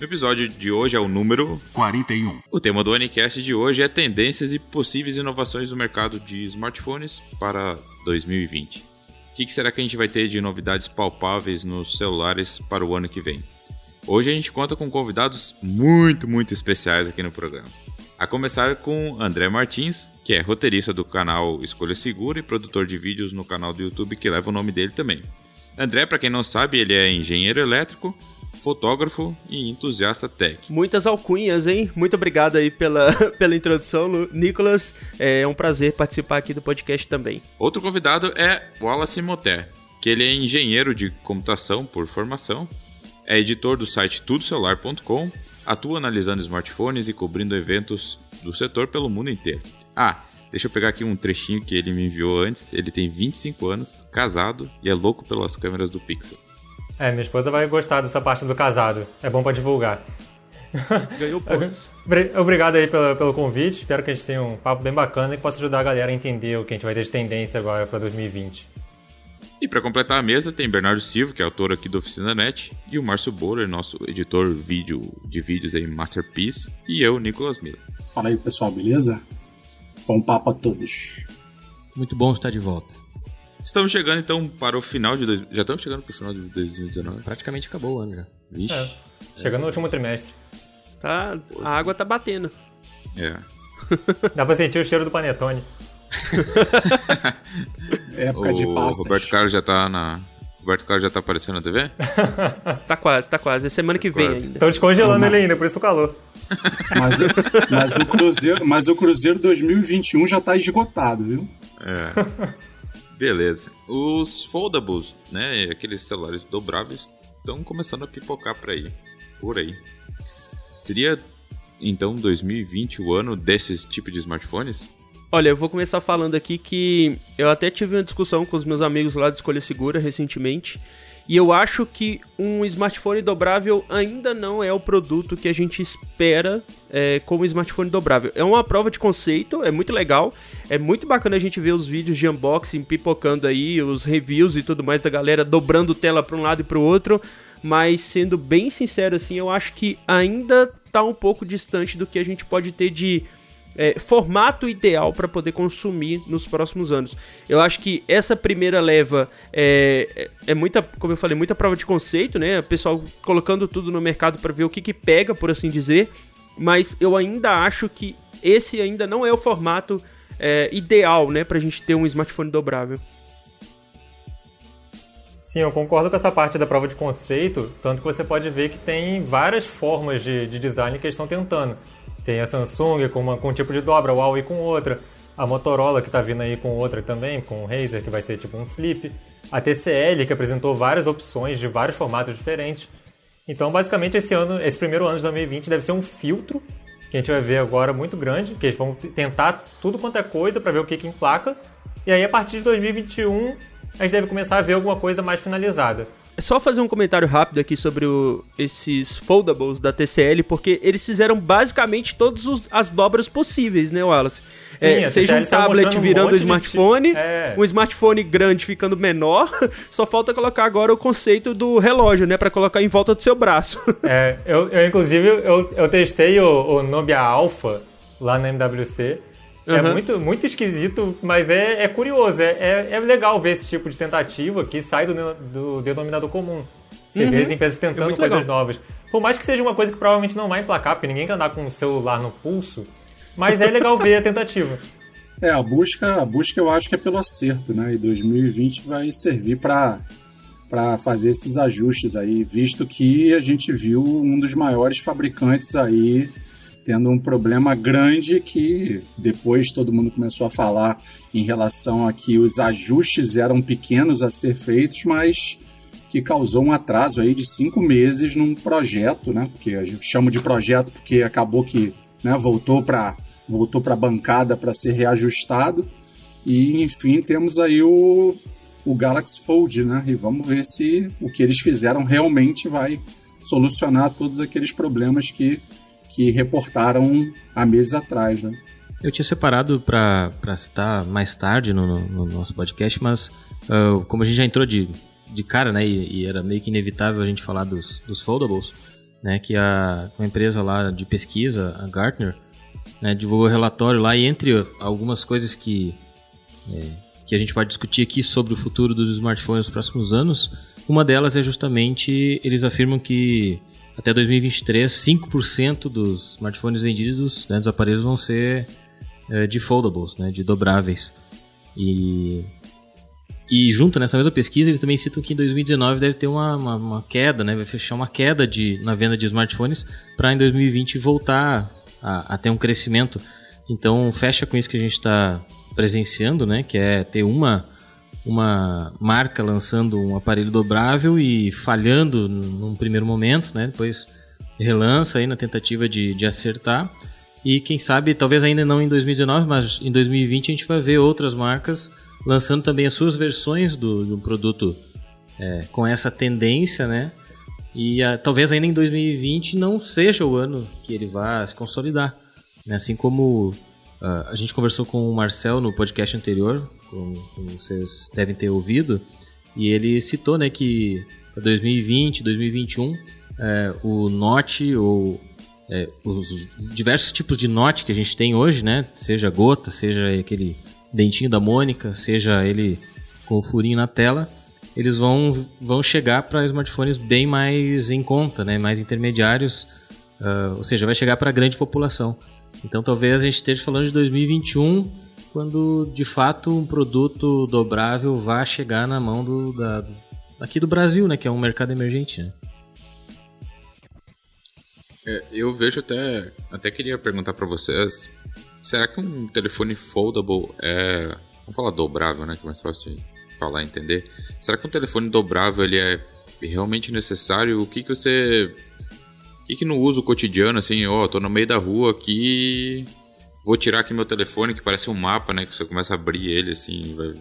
O episódio de hoje é o número 41. O tema do ONCast de hoje é tendências e possíveis inovações no mercado de smartphones para 2020. O que será que a gente vai ter de novidades palpáveis nos celulares para o ano que vem? Hoje a gente conta com convidados muito, muito especiais aqui no programa. A começar com André Martins, que é roteirista do canal Escolha Segura e produtor de vídeos no canal do YouTube que leva o nome dele também. André, para quem não sabe, ele é engenheiro elétrico, fotógrafo e entusiasta tech. Muitas alcunhas, hein? Muito obrigado aí pela, pela introdução, Nicolas. É um prazer participar aqui do podcast também. Outro convidado é Wallace Moté, que ele é engenheiro de computação por formação, é editor do site tudocelular.com atua analisando smartphones e cobrindo eventos do setor pelo mundo inteiro. Ah, deixa eu pegar aqui um trechinho que ele me enviou antes. Ele tem 25 anos, casado e é louco pelas câmeras do Pixel. É, minha esposa vai gostar dessa parte do casado. É bom para divulgar. Ganhou pontos. Obrigado aí pelo, pelo convite. Espero que a gente tenha um papo bem bacana e possa ajudar a galera a entender o que a gente vai ter de tendência agora para 2020. E para completar a mesa tem Bernardo Silva, que é autor aqui do Oficina Net, e o Márcio Boller, nosso editor vídeo, de vídeos aí Masterpiece, e eu, Nicolas Miller. Fala aí pessoal, beleza? Bom papo a todos. Muito bom estar de volta. Estamos chegando então para o final de. Dois... Já estamos chegando para o final de 2019. Praticamente acabou o ano já. Vixe. É, chegando no último trimestre. Tá, a água tá batendo. É. Dá pra sentir o cheiro do panetone. Época o de passas. Roberto Carlos já tá na. Roberto Carlos já tá aparecendo na TV? tá quase, tá quase. É semana que vem Quase. ainda. Estão descongelando ele ainda, por isso o calor. Mas, mas o Cruzeiro, mas o Cruzeiro 2021 já tá esgotado, viu? É. Beleza. Os foldables, né? Aqueles celulares dobráveis, estão começando a pipocar por aí. Por aí. Seria então 2020 o ano desses tipo de smartphones? Olha, eu vou começar falando aqui que eu até tive uma discussão com os meus amigos lá de Escolha Segura recentemente. E eu acho que um smartphone dobrável ainda não é o produto que a gente espera é, como smartphone dobrável. É uma prova de conceito, é muito legal. É muito bacana a gente ver os vídeos de unboxing pipocando aí, os reviews e tudo mais da galera dobrando tela para um lado e para o outro. Mas sendo bem sincero assim, eu acho que ainda tá um pouco distante do que a gente pode ter de é, formato ideal para poder consumir nos próximos anos. Eu acho que essa primeira leva é, é, é muita, como eu falei, muita prova de conceito, né? O pessoal colocando tudo no mercado para ver o que, que pega, por assim dizer. Mas eu ainda acho que esse ainda não é o formato é, ideal, né, para a gente ter um smartphone dobrável. Sim, eu concordo com essa parte da prova de conceito, tanto que você pode ver que tem várias formas de, de design que eles estão tentando. Tem a Samsung com, uma, com um tipo de dobra, a Huawei com outra, a Motorola que está vindo aí com outra também, com o Razer que vai ser tipo um flip, a TCL que apresentou várias opções de vários formatos diferentes. Então, basicamente, esse ano, esse primeiro ano de 2020 deve ser um filtro que a gente vai ver agora muito grande, que eles vão tentar tudo quanto é coisa para ver o que que emplaca. E aí, a partir de 2021, a gente deve começar a ver alguma coisa mais finalizada. É só fazer um comentário rápido aqui sobre o- esses foldables da TCL, porque eles fizeram basicamente todas as dobras possíveis, né, Wallace? Sim, É, seja um tá tablet um virando de smartphone, tipo- é. um smartphone grande ficando menor, só falta colocar agora o conceito do relógio, né, Pra colocar em volta do seu braço. É, eu, eu, inclusive, eu, eu testei o, o Nubia Alpha lá na MWC. É Uhum. muito, muito esquisito, mas é, é curioso. É, é, é legal ver esse tipo de tentativa que sai do, do denominador comum. Você vê as empresas É tentando coisas legal. novas. Por mais que seja uma coisa que provavelmente não vai emplacar, porque ninguém quer andar com o celular no pulso, mas é legal ver a tentativa. É, a busca, a busca eu acho que é pelo acerto, né? E 2020 vai servir para para fazer esses ajustes aí, visto que a gente viu um dos maiores fabricantes aí tendo um problema grande que depois todo mundo começou a falar em relação a que os ajustes eram pequenos a ser feitos, mas que causou um atraso aí de cinco meses num projeto, né? Porque a gente chama de projeto porque acabou que né? Voltou para voltou a bancada para ser reajustado. E enfim, temos aí o, o Galaxy Fold, né? E vamos ver se o que eles fizeram realmente vai solucionar todos aqueles problemas que, que reportaram há meses atrás, né? Eu tinha separado para citar mais tarde no, no, no nosso podcast, mas uh, como a gente já entrou de, de cara, né, e, e, era meio que inevitável a gente falar dos, dos foldables, né, que a, uma empresa lá de pesquisa, a Gartner, né, divulgou um relatório lá e entre algumas coisas que, é, que a gente pode discutir aqui sobre o futuro dos smartphones nos próximos anos, uma delas é justamente, eles afirmam que até 2023, 5% dos smartphones vendidos, né, dos aparelhos vão ser é, de foldables, né, de dobráveis. E, e junto nessa mesma pesquisa, eles também citam que em 2019 deve ter uma, uma, uma queda, né, vai fechar uma queda de, na venda de smartphones para em 2020 voltar a, a ter um crescimento. Então fecha com isso que a gente está presenciando, né? Que é ter uma, uma marca lançando um aparelho dobrável e falhando num primeiro momento, né? Depois relança aí na tentativa de, de acertar. E quem sabe, talvez ainda não em 2019, mas em 2020 a gente vai ver outras marcas lançando também as suas versões do, do produto é, com essa tendência, né? E uh, talvez ainda em 2020 não seja o ano que ele vá se consolidar. Né? Assim como uh, a gente conversou com o Marcel no podcast anterior, como, como vocês devem ter ouvido, e ele citou né, que 2020, 2021, é, o Note ou é, os diversos tipos de Note que a gente tem hoje, né, seja gota, seja aquele dentinho da Mônica, seja ele com o furinho na tela, eles vão, vão chegar para smartphones bem mais em conta, né? mais intermediários, uh, ou seja, vai chegar para a grande população. Então talvez a gente esteja falando de 2021, quando de fato um produto dobrável vá chegar na mão do, da, aqui do Brasil, né? que é um mercado emergente. Né? É, eu vejo até, até queria perguntar para vocês, será que um telefone foldable é, vamos falar dobrável, né, que é mais fácil de falar, entender. Será que um telefone dobrável ele é realmente necessário? O que que você o que no uso cotidiano assim, ó, oh, tô no meio da rua aqui, vou tirar aqui meu telefone que parece um mapa, né, que você começa a abrir ele assim, vai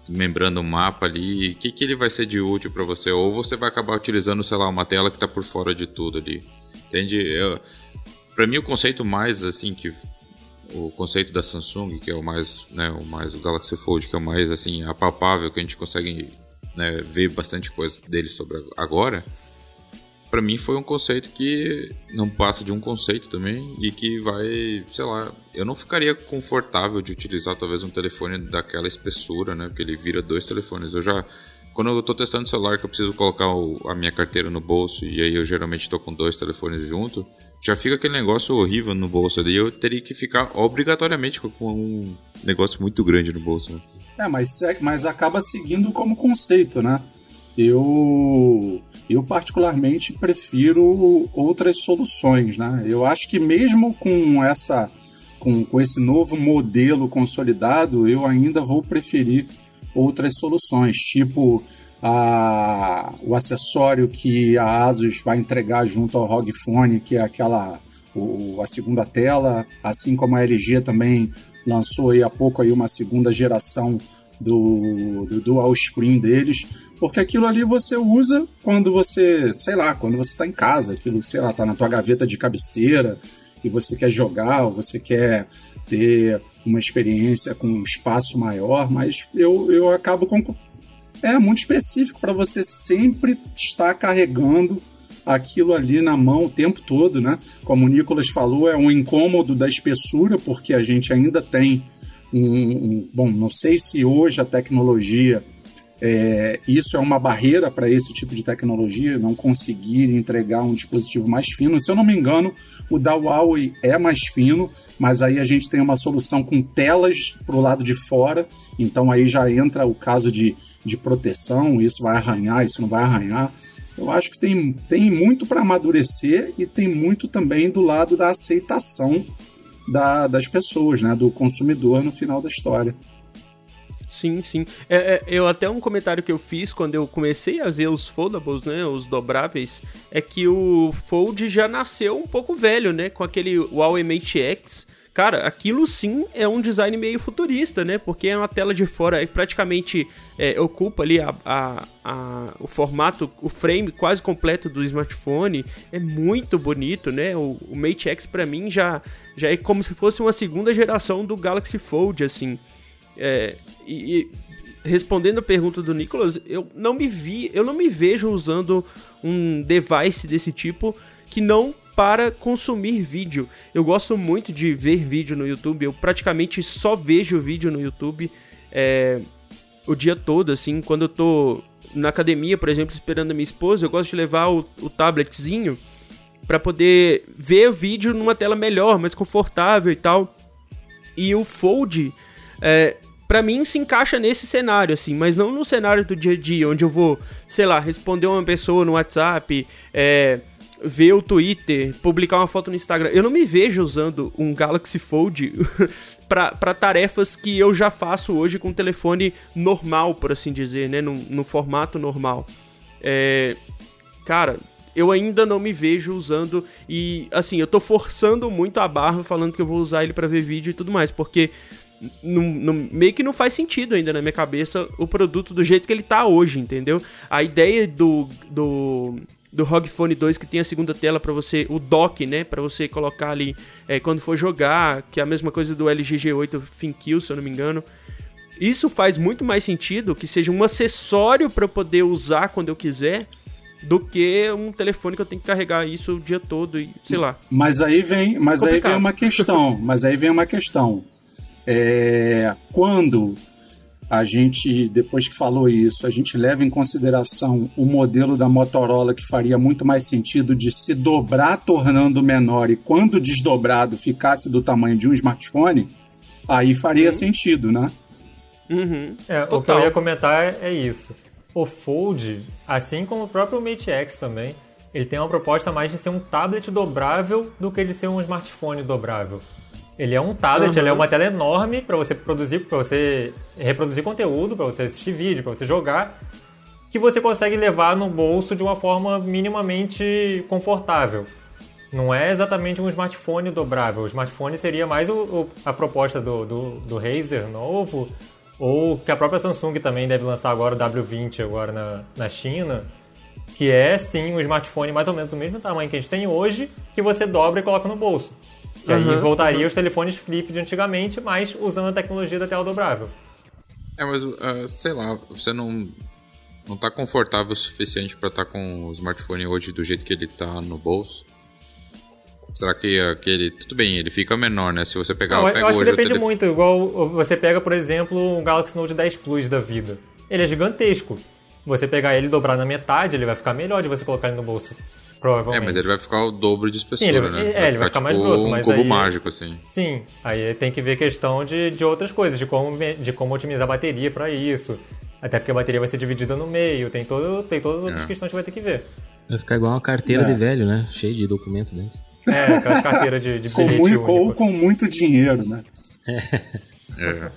desmembrando o mapa ali, o que que ele vai ser de útil para você? Ou você vai acabar utilizando, sei lá, uma tela que tá por fora de tudo ali. Entende? Eu, para mim o conceito mais assim que o conceito da Samsung, que é o mais, né, o mais o Galaxy Fold, que é o mais assim apalpável, que a gente consegue né, ver bastante coisa dele sobre agora, para mim foi um conceito que não passa de um conceito também e que vai, sei lá, eu não ficaria confortável de utilizar talvez um telefone daquela espessura, né, porque ele vira dois telefones. Eu já quando eu tô testando celular que eu preciso colocar o, a minha carteira no bolso e aí eu geralmente tô com dois telefones junto, já fica aquele negócio horrível no bolso ali. Eu teria que ficar obrigatoriamente com um negócio muito grande no bolso. Né? É, mas, é, mas acaba seguindo como conceito, né? Eu, eu particularmente prefiro outras soluções, né? Eu acho que mesmo com essa com, com esse novo modelo consolidado, eu ainda vou preferir outras soluções, tipo a, o acessório que a Asus vai entregar junto ao ROG Phone, que é aquela o, a segunda tela, assim como a LG também lançou aí há pouco aí uma segunda geração do, do dual screen deles, porque aquilo ali você usa quando você, sei lá, quando você está em casa, aquilo, sei lá, tá na tua gaveta de cabeceira e você quer jogar, ou você quer ter uma experiência com um espaço maior, mas eu, eu acabo com. É muito específico para você sempre estar carregando aquilo ali na mão o tempo todo, né? Como o Nicolas falou, é um incômodo da espessura, porque a gente ainda tem um. um bom, não sei se hoje a tecnologia. É, isso é uma barreira para esse tipo de tecnologia, não conseguir entregar um dispositivo mais fino. Se eu não me engano, o da Huawei é mais fino, mas aí a gente tem uma solução com telas para o lado de fora, então aí já entra o caso de, de proteção, isso vai arranhar, isso não vai arranhar. Eu acho que tem, tem muito para amadurecer e tem muito também do lado da aceitação da, das pessoas, né, do consumidor no final da história. Sim, sim. É, é, eu até um comentário que eu fiz quando eu comecei a ver os foldables, né, os dobráveis, é que o Fold já nasceu um pouco velho, né, com aquele Huawei Mate X. Cara, aquilo sim é um design meio futurista, né? Porque é uma tela de fora que praticamente é, ocupa ali a, a, a, o formato, o frame quase completo do smartphone. É muito bonito, né? O, o Mate X para mim já, já é como se fosse uma segunda geração do Galaxy Fold, assim. É, e, e, respondendo a pergunta do Nicolas, eu não me vi, eu não me vejo usando um device desse tipo que não para consumir vídeo. Eu gosto muito de ver vídeo no YouTube, eu praticamente só vejo vídeo no YouTube é, o dia todo, assim, quando eu tô na academia, por exemplo, esperando a minha esposa, eu gosto de levar o, o tabletzinho para poder ver o vídeo numa tela melhor, mais confortável e tal. E o Fold, é, para mim se encaixa nesse cenário, assim, mas não no cenário do dia a dia, onde eu vou, sei lá, responder uma pessoa no WhatsApp, é, ver o Twitter, publicar uma foto no Instagram. Eu não me vejo usando um Galaxy Fold para tarefas que eu já faço hoje com um telefone normal, por assim dizer, né? No, no formato normal. É, cara, eu ainda não me vejo usando e assim, eu tô forçando muito a barra falando que eu vou usar ele para ver vídeo e tudo mais, porque não, não, meio que não faz sentido ainda na minha cabeça o produto do jeito que ele tá hoje, entendeu? A ideia do, do do ROG Phone 2 que tem a segunda tela para você, o dock, né, para você colocar ali é, quando for jogar, que é a mesma coisa do LG G8 ThinQ, se eu não me engano. Isso faz muito mais sentido que seja um acessório para eu poder usar quando eu quiser do que um telefone que eu tenho que carregar isso o dia todo e sei lá. Mas aí vem, mas aí vem uma questão, mas aí vem uma questão. É, quando a gente, depois que falou isso, a gente leva em consideração o modelo da Motorola que faria muito mais sentido de se dobrar tornando menor e quando desdobrado ficasse do tamanho de um smartphone, aí faria uhum. sentido, né? Uhum. É, o que eu ia comentar é isso. O Fold, assim como o próprio Mate X também, ele tem uma proposta mais de ser um tablet dobrável do que de ser um smartphone dobrável. Ele é um tablet, uhum. ele é uma tela enorme para você produzir, para você reproduzir conteúdo, para você assistir vídeo, para você jogar, que você consegue levar no bolso de uma forma minimamente confortável. Não é exatamente um smartphone dobrável. O smartphone seria mais o, o, a proposta do, do, do Razer novo, ou que a própria Samsung também deve lançar agora o W20 agora na, na China, que é sim um smartphone mais ou menos do mesmo tamanho que a gente tem hoje, que você dobra e coloca no bolso. Que uhum, aí voltaria uhum. os telefones flip de antigamente, mas usando a tecnologia da tela dobrável. É, mas uh, sei lá, você não não tá confortável o suficiente para estar tá com o smartphone hoje do jeito que ele tá no bolso? Será que aquele. Tudo bem, ele fica menor, né? Se você pegar. Não, eu acho que depende telef... muito. Igual você pega, por exemplo, um Galaxy Note 10 Plus da vida. Ele é gigantesco. Você pegar ele e dobrar na metade, ele vai ficar melhor de você colocar ele no bolso. Provavelmente. É, mas ele vai ficar o dobro de espessura, sim, ele, né? É, vai ele vai ficar tipo mais grosso, mas um cubo aí, mágico, assim. Sim, aí tem que ver questão de, de outras coisas, de como, de como otimizar a bateria para isso. Até porque a bateria vai ser dividida no meio, tem, todo, tem todas as outras é. questões que vai ter que ver. Vai ficar igual uma carteira é. de velho, né? Cheio de documento dentro. É, aquelas carteiras de, de com muito, Ou com muito dinheiro, né? É.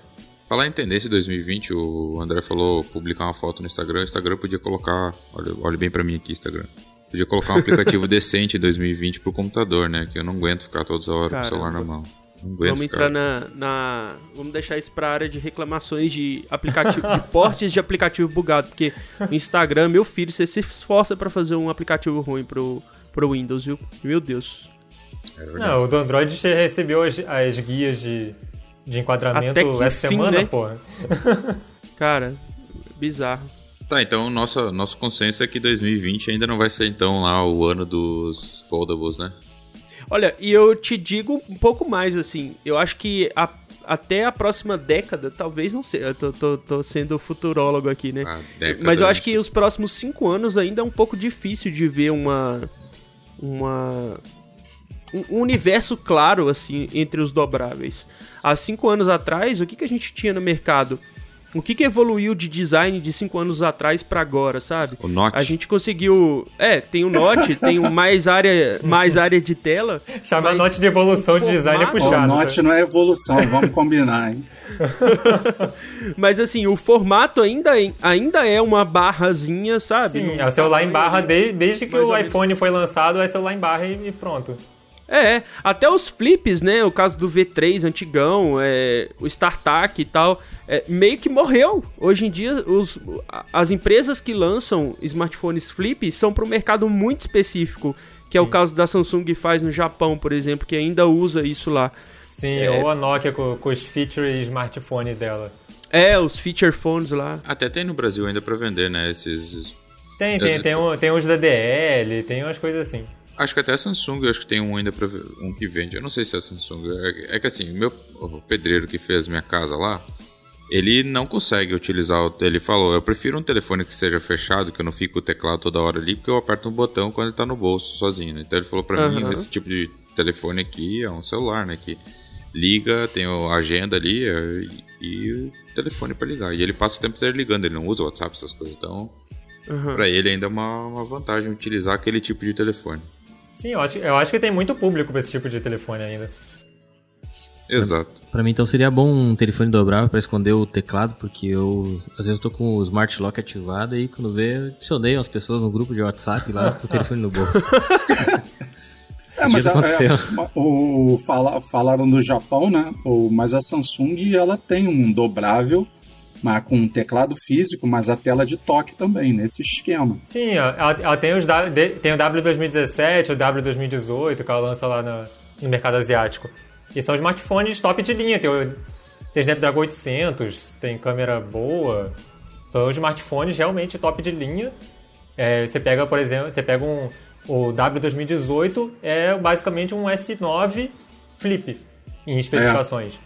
Falar em tendência 2020, o André falou publicar uma foto no Instagram. O Instagram podia colocar. Olha, olha bem para mim aqui, Instagram. Podia colocar um aplicativo decente em 2020 pro computador, né? Que eu não aguento ficar todas as horas com o celular na mão. Vamos ficar. entrar na, na, Vamos deixar isso pra área de reclamações de aplicativo, de portes de aplicativo bugado. Porque o Instagram, meu filho, você se esforça para fazer um aplicativo ruim pro, pro Windows, viu? Meu Deus. É não, o do Android recebeu as, as guias de, de enquadramento essa fim, semana, né? porra. Cara, bizarro. Tá, então nosso, nosso consenso é que 2020 ainda não vai ser então lá o ano dos foldables, né? Olha, e eu te digo um pouco mais assim, eu acho que a, até a próxima década, talvez não seja, eu tô, tô, tô sendo futurólogo aqui, né? Mas eu acho que os próximos cinco anos ainda é um pouco difícil de ver uma. uma um universo claro, assim, entre os dobráveis. Há cinco anos atrás, o que, que a gente tinha no mercado? O que, que evoluiu de design de cinco anos atrás para agora, sabe? O Note. A gente conseguiu. É, tem o Note, tem o mais área, mais área de tela. Chama Note de evolução de design é puxado. O Note né? não é evolução, vamos combinar, hein? Mas assim, o formato ainda, é, ainda é uma barrazinha, sabe? Sim, é o celular em barra desde, desde que o iPhone foi lançado, é celular em barra e pronto. É, até os flips, né? O caso do V3 antigão, é, o StarTAC e tal, é, meio que morreu. Hoje em dia, os, as empresas que lançam smartphones flip são para um mercado muito específico, que é Sim. o caso da Samsung faz no Japão, por exemplo, que ainda usa isso lá. Sim, é... ou a Nokia com, com os feature smartphone dela. É, os feature phones lá. Até tem no Brasil ainda para vender, né? Esses. Tem, tem, tem, um, tem uns da DL, tem umas coisas assim. Acho que até a Samsung, eu acho que tem um ainda pra, um que vende. Eu não sei se é a Samsung. É, é que assim, meu, o pedreiro que fez minha casa lá, ele não consegue utilizar o. Ele falou: eu prefiro um telefone que seja fechado, que eu não fique o teclado toda hora ali, porque eu aperto um botão quando ele tá no bolso sozinho. Então ele falou pra uhum. mim: esse tipo de telefone aqui é um celular, né? Que liga, tem a agenda ali é, e, e o telefone para ligar. E ele passa o tempo inteiro ligando, ele não usa o WhatsApp, essas coisas. Então, uhum. para ele ainda é uma, uma vantagem utilizar aquele tipo de telefone. Sim, eu acho, eu acho que tem muito público para esse tipo de telefone ainda. Exato. Para mim então seria bom um telefone dobrável para esconder o teclado, porque eu às vezes eu tô com o Smart Lock ativado e quando vê, adicionei umas pessoas no grupo de WhatsApp lá com o telefone no bolso. É, mas aconteceu. É, o, fala, falaram do Japão, né? O, mas a Samsung ela tem um dobrável com um teclado físico, mas a tela de toque também, nesse esquema. Sim, ela, ela tem, os, tem o W2017, o W2018, que ela lança lá no, no mercado asiático. E são smartphones top de linha. Tem o, tem Snapdragon 800, tem câmera boa. São smartphones realmente top de linha. É, você pega, por exemplo, você pega um, o W2018 é basicamente um S9 Flip em especificações.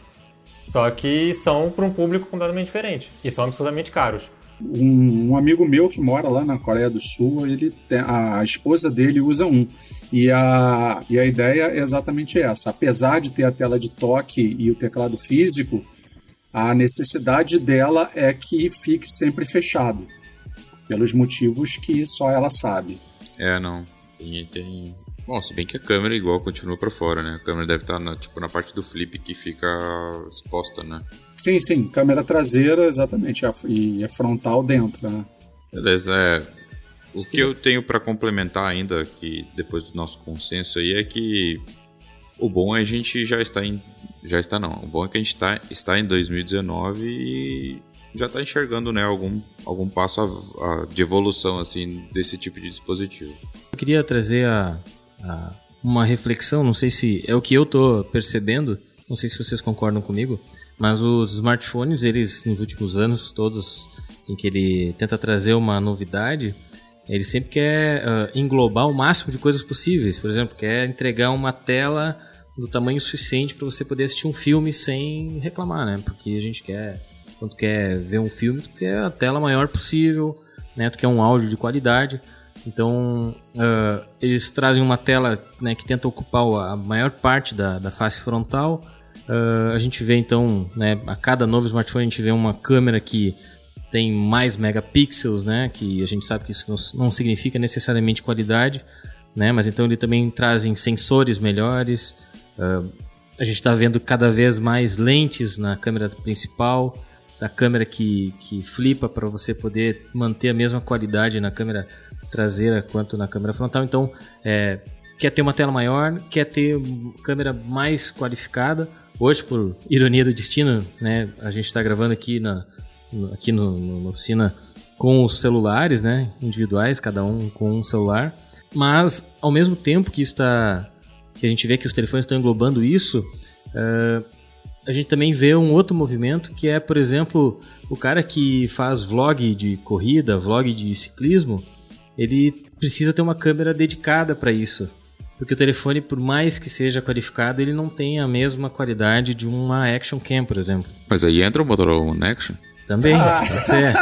Só que são para um público completamente diferente e são absurdamente caros. Um, um, amigo meu que mora lá na Coreia do Sul, ele tem, a, a esposa dele usa um. E a, e a ideia é exatamente essa. Apesar de ter a tela de toque e o teclado físico, a necessidade dela é que fique sempre fechado. Pelos motivos que só ela sabe. É, não. Tem, tem Bom, se bem que a câmera igual continua para fora, né? A câmera deve estar na, tipo, na parte do flip que fica exposta, né? Sim, sim. Câmera traseira, exatamente. E a frontal dentro, né? Beleza, é. O que eu tenho para complementar ainda, que depois do nosso consenso aí, é que o bom é a gente já está em. Já está não. O bom é que a gente está, está em 2019 e já está enxergando né, algum, algum passo a, a, de evolução assim desse tipo de dispositivo. Eu queria trazer a, uma reflexão, não sei se é o que eu tô percebendo, não sei se vocês concordam comigo, mas os smartphones, eles nos últimos anos, todos em que ele tenta trazer uma novidade, ele sempre quer uh, englobar o máximo de coisas possíveis. Por exemplo, quer entregar uma tela do tamanho suficiente para você poder assistir um filme sem reclamar, né? Porque a gente quer, quando quer ver um filme, tu quer a tela maior possível, né? Tu quer um áudio de qualidade. Então, uh, eles trazem uma tela né, que tenta ocupar a maior parte da, da face frontal. Uh, a gente vê então, né, a cada novo smartphone a gente vê uma câmera que tem mais megapixels, né, que a gente sabe que isso não significa necessariamente qualidade, né, mas então ele também trazem sensores melhores. Uh, a gente está vendo cada vez mais lentes na câmera principal, da câmera que, que flipa para você poder manter a mesma qualidade na câmera traseira quanto na câmera frontal. Então, é, quer ter uma tela maior, quer ter câmera mais qualificada. Hoje, por ironia do destino, né, a gente está gravando aqui na, no, aqui no, no, na oficina com os celulares, né, individuais, cada um com um celular. Mas, ao mesmo tempo que está, que a gente vê que os telefones estão englobando isso, uh, a gente também vê um outro movimento que é, por exemplo, o cara que faz vlog de corrida, vlog de ciclismo, ele precisa ter uma câmera dedicada para isso. Porque o telefone, por mais que seja qualificado, ele não tem a mesma qualidade de uma Action Cam, por exemplo. Mas aí entra o Motorola One Action? Também, ah. pode ser.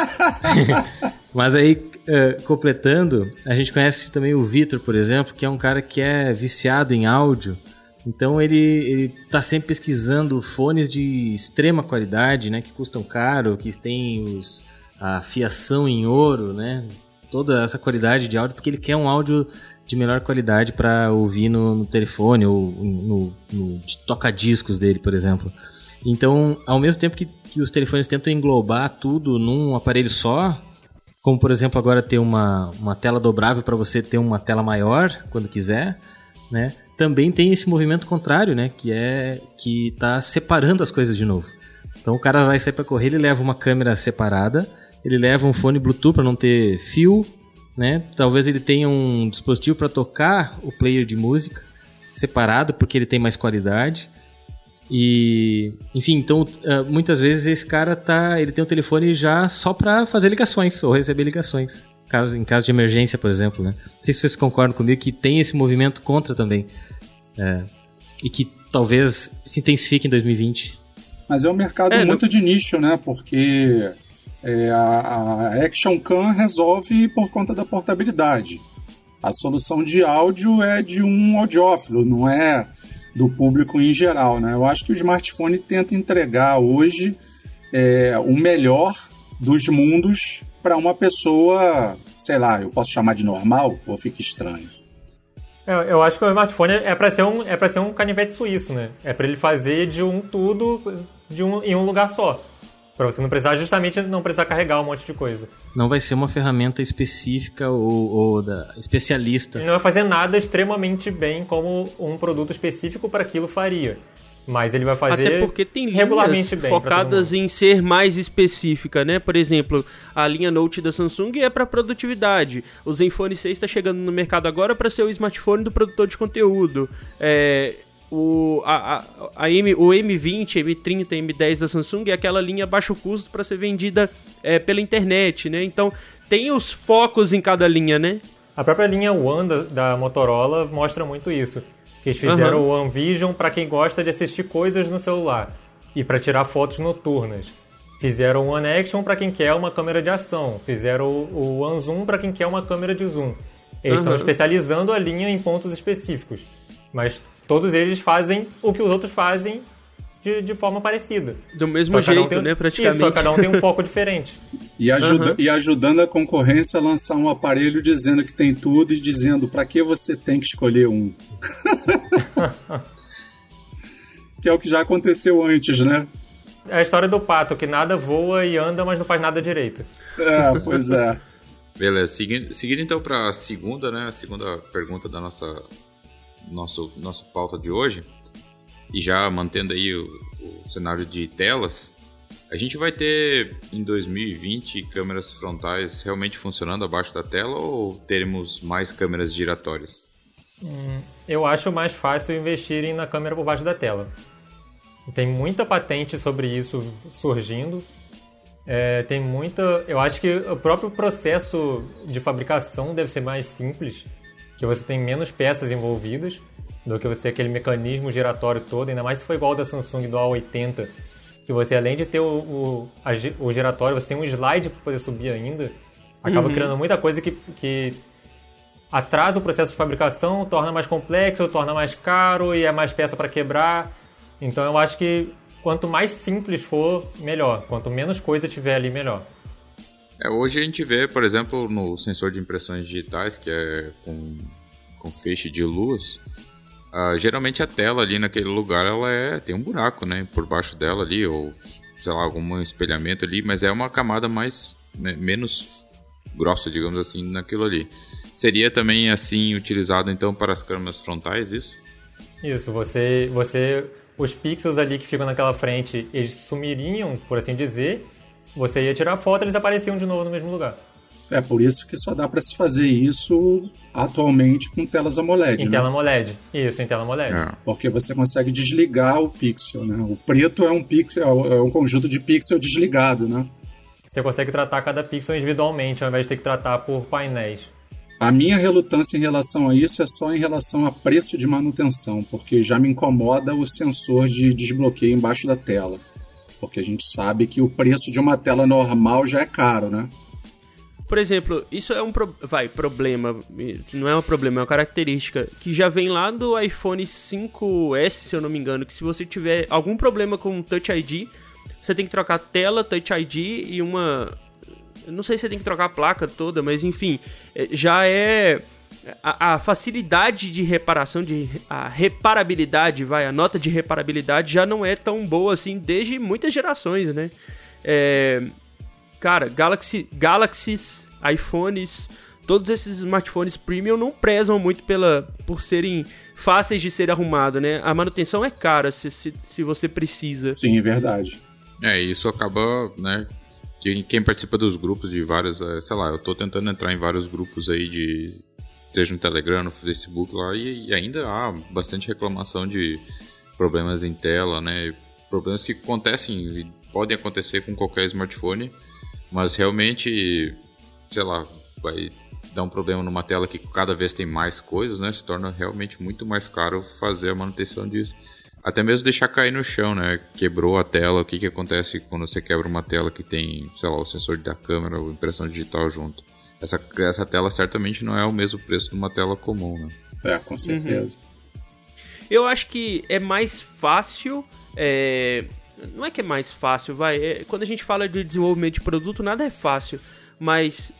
Mas aí, uh, completando, a gente conhece também o Vitor, por exemplo, que é um cara que é viciado em áudio, Então ele, ele tá sempre pesquisando fones de extrema qualidade, né? Que custam caro, que tem os, a fiação em ouro, né? Toda essa qualidade de áudio, porque ele quer um áudio de melhor qualidade para ouvir no, no, telefone ou no, no toca-discos dele, por exemplo. Então, ao mesmo tempo que, que os telefones tentam englobar tudo num aparelho só, como por exemplo agora ter uma, uma tela dobrável para você ter uma tela maior quando quiser, né? Também tem esse movimento contrário, né? Que é que está separando as coisas de novo. Então o cara vai sair para correr, ele leva uma câmera separada, ele leva um fone Bluetooth para não ter fio, né? Talvez ele tenha um dispositivo para tocar o player de música separado, porque ele tem mais qualidade. E, enfim, então eh, muitas vezes esse cara tá, ele tem o telefone já só para fazer ligações ou receber ligações, caso, em caso de emergência, por exemplo, né? Não sei se vocês concordam comigo que tem esse movimento contra também é, e que talvez se intensifique em 2020. Mas é um mercado é, muito não... de nicho, né? Porque é, a, a Action Cam resolve por conta da portabilidade. A solução de áudio é de um audiófilo, não é do público em geral. Né? Eu acho que o smartphone tenta entregar hoje é, o melhor dos mundos para uma pessoa, sei lá, eu posso chamar de normal ou fica estranho? Eu, eu acho que o smartphone é para ser um é para ser um canivete suíço, né? É para ele fazer de um tudo de um, em um lugar só. Para você não precisar, justamente não precisar carregar um monte de coisa. Não vai ser uma ferramenta específica ou, ou da especialista. Ele não vai fazer nada extremamente bem como um produto específico para aquilo faria. Mas ele vai fazer Até porque tem linhas focadas em ser mais específica, né? Por exemplo, a linha Note da Samsung é para produtividade. O Zenfone 6 está chegando no mercado agora para ser o smartphone do produtor de conteúdo. É, o, a, a, a M, o M20, M30, M10 da Samsung é aquela linha baixo custo para ser vendida é, pela internet, né? Então tem os focos em cada linha, né? A própria linha One da, da Motorola mostra muito isso. Eles fizeram uhum. o One Vision para quem gosta de assistir coisas no celular e para tirar fotos noturnas. Fizeram o One Action para quem quer uma câmera de ação. Fizeram o, One Zoom para quem quer uma câmera de zoom. Eles uhum. estão especializando a linha em pontos específicos. Mas todos eles fazem o que os outros fazem de, de forma parecida. Do mesmo jeito, um né? Praticamente. Isso, só cada um tem um foco diferente. E, ajuda, uhum. e ajudando a concorrência a lançar um aparelho dizendo que tem tudo e dizendo para que você tem que escolher um. que é o que já aconteceu antes, né? É a história do pato, que nada voa e anda, mas não faz nada direito. É, pois é. Beleza, seguindo, seguindo então para a segunda, né? A segunda pergunta da nossa nosso, nossa pauta de hoje, e já mantendo aí o, o cenário de telas, a gente vai ter em 2020 câmeras frontais realmente funcionando abaixo da tela ou teremos mais câmeras giratórias? Hum, eu acho mais fácil investirem na câmera por baixo da tela. Tem muita patente sobre isso surgindo. É, tem muita. Eu acho que o próprio processo de fabricação deve ser mais simples que você tem menos peças envolvidas do que você aquele mecanismo giratório todo, ainda mais se for igual ao da Samsung do A80, que você além de ter o, o, a, o giratório, você tem um slide para poder subir ainda, acaba uhum. criando muita coisa que, que atrasa o processo de fabricação, torna mais complexo, torna mais caro e é mais peça para quebrar. Então eu acho que quanto mais simples for, melhor. Quanto menos coisa tiver ali, melhor. É, hoje a gente vê, por exemplo, no sensor de impressões digitais, que é com, com feixe de luz, geralmente a tela ali naquele lugar ela é, tem um buraco, né? Por baixo dela ali, ou sei lá, algum espelhamento ali, mas é uma camada mais né, menos grossa, digamos assim, naquilo ali. Seria também assim utilizado então para as câmeras frontais, isso? Isso, você, você, os pixels ali que ficam naquela frente, eles sumiriam, por assim dizer, você ia tirar foto, eles apareciam de novo no mesmo lugar. É por isso que só dá para se fazer isso atualmente com telas AMOLED. Em né? tela AMOLED. Isso, em tela AMOLED. É. Porque você consegue desligar o pixel, né? O preto é um pixel, é um conjunto de pixel desligado, né? Você consegue tratar cada pixel individualmente, ao invés de ter que tratar por painéis. A minha relutância em relação a isso é só em relação a preço de manutenção, porque já me incomoda o sensor de desbloqueio embaixo da tela porque a gente sabe que o preço de uma tela normal já é caro, né? Por exemplo, isso é um pro... vai problema, não é um problema, é uma característica que já vem lá do iPhone 5S, se eu não me engano, que se você tiver algum problema com Touch ID, você tem que trocar tela, Touch ID e uma não sei se você tem que trocar a placa toda, mas enfim, é, já é a, a, facilidade de reparação, de a reparabilidade, vai, a nota de reparabilidade já não é tão boa assim desde muitas gerações, né? É, cara, Galaxy, Galaxies, iPhones, todos esses smartphones premium não prezam muito pela, por serem fáceis de ser arrumado, né? A manutenção é cara se, se, se você precisa. Sim, é verdade. É, isso acaba, né? Quem participa dos grupos de vários, é, sei lá, eu tô tentando entrar em vários grupos aí de seja no Telegram, no Facebook lá, e, e, ainda há bastante reclamação de problemas em tela, né? Problemas que acontecem e podem acontecer com qualquer smartphone, mas realmente, sei lá, vai dar um problema numa tela que cada vez tem mais coisas, né? Se torna realmente muito mais caro fazer a manutenção disso. Até mesmo deixar cair no chão, né? Quebrou a tela, o que, que acontece quando você quebra uma tela que tem, sei lá, o sensor da câmera ou impressão digital junto? Essa, essa tela certamente não é o mesmo preço de uma tela comum, né? É, com certeza. Uhum. Eu acho que é mais fácil. É... Não é que é mais fácil, vai. É... Quando a gente fala de desenvolvimento de produto, nada é fácil. Mas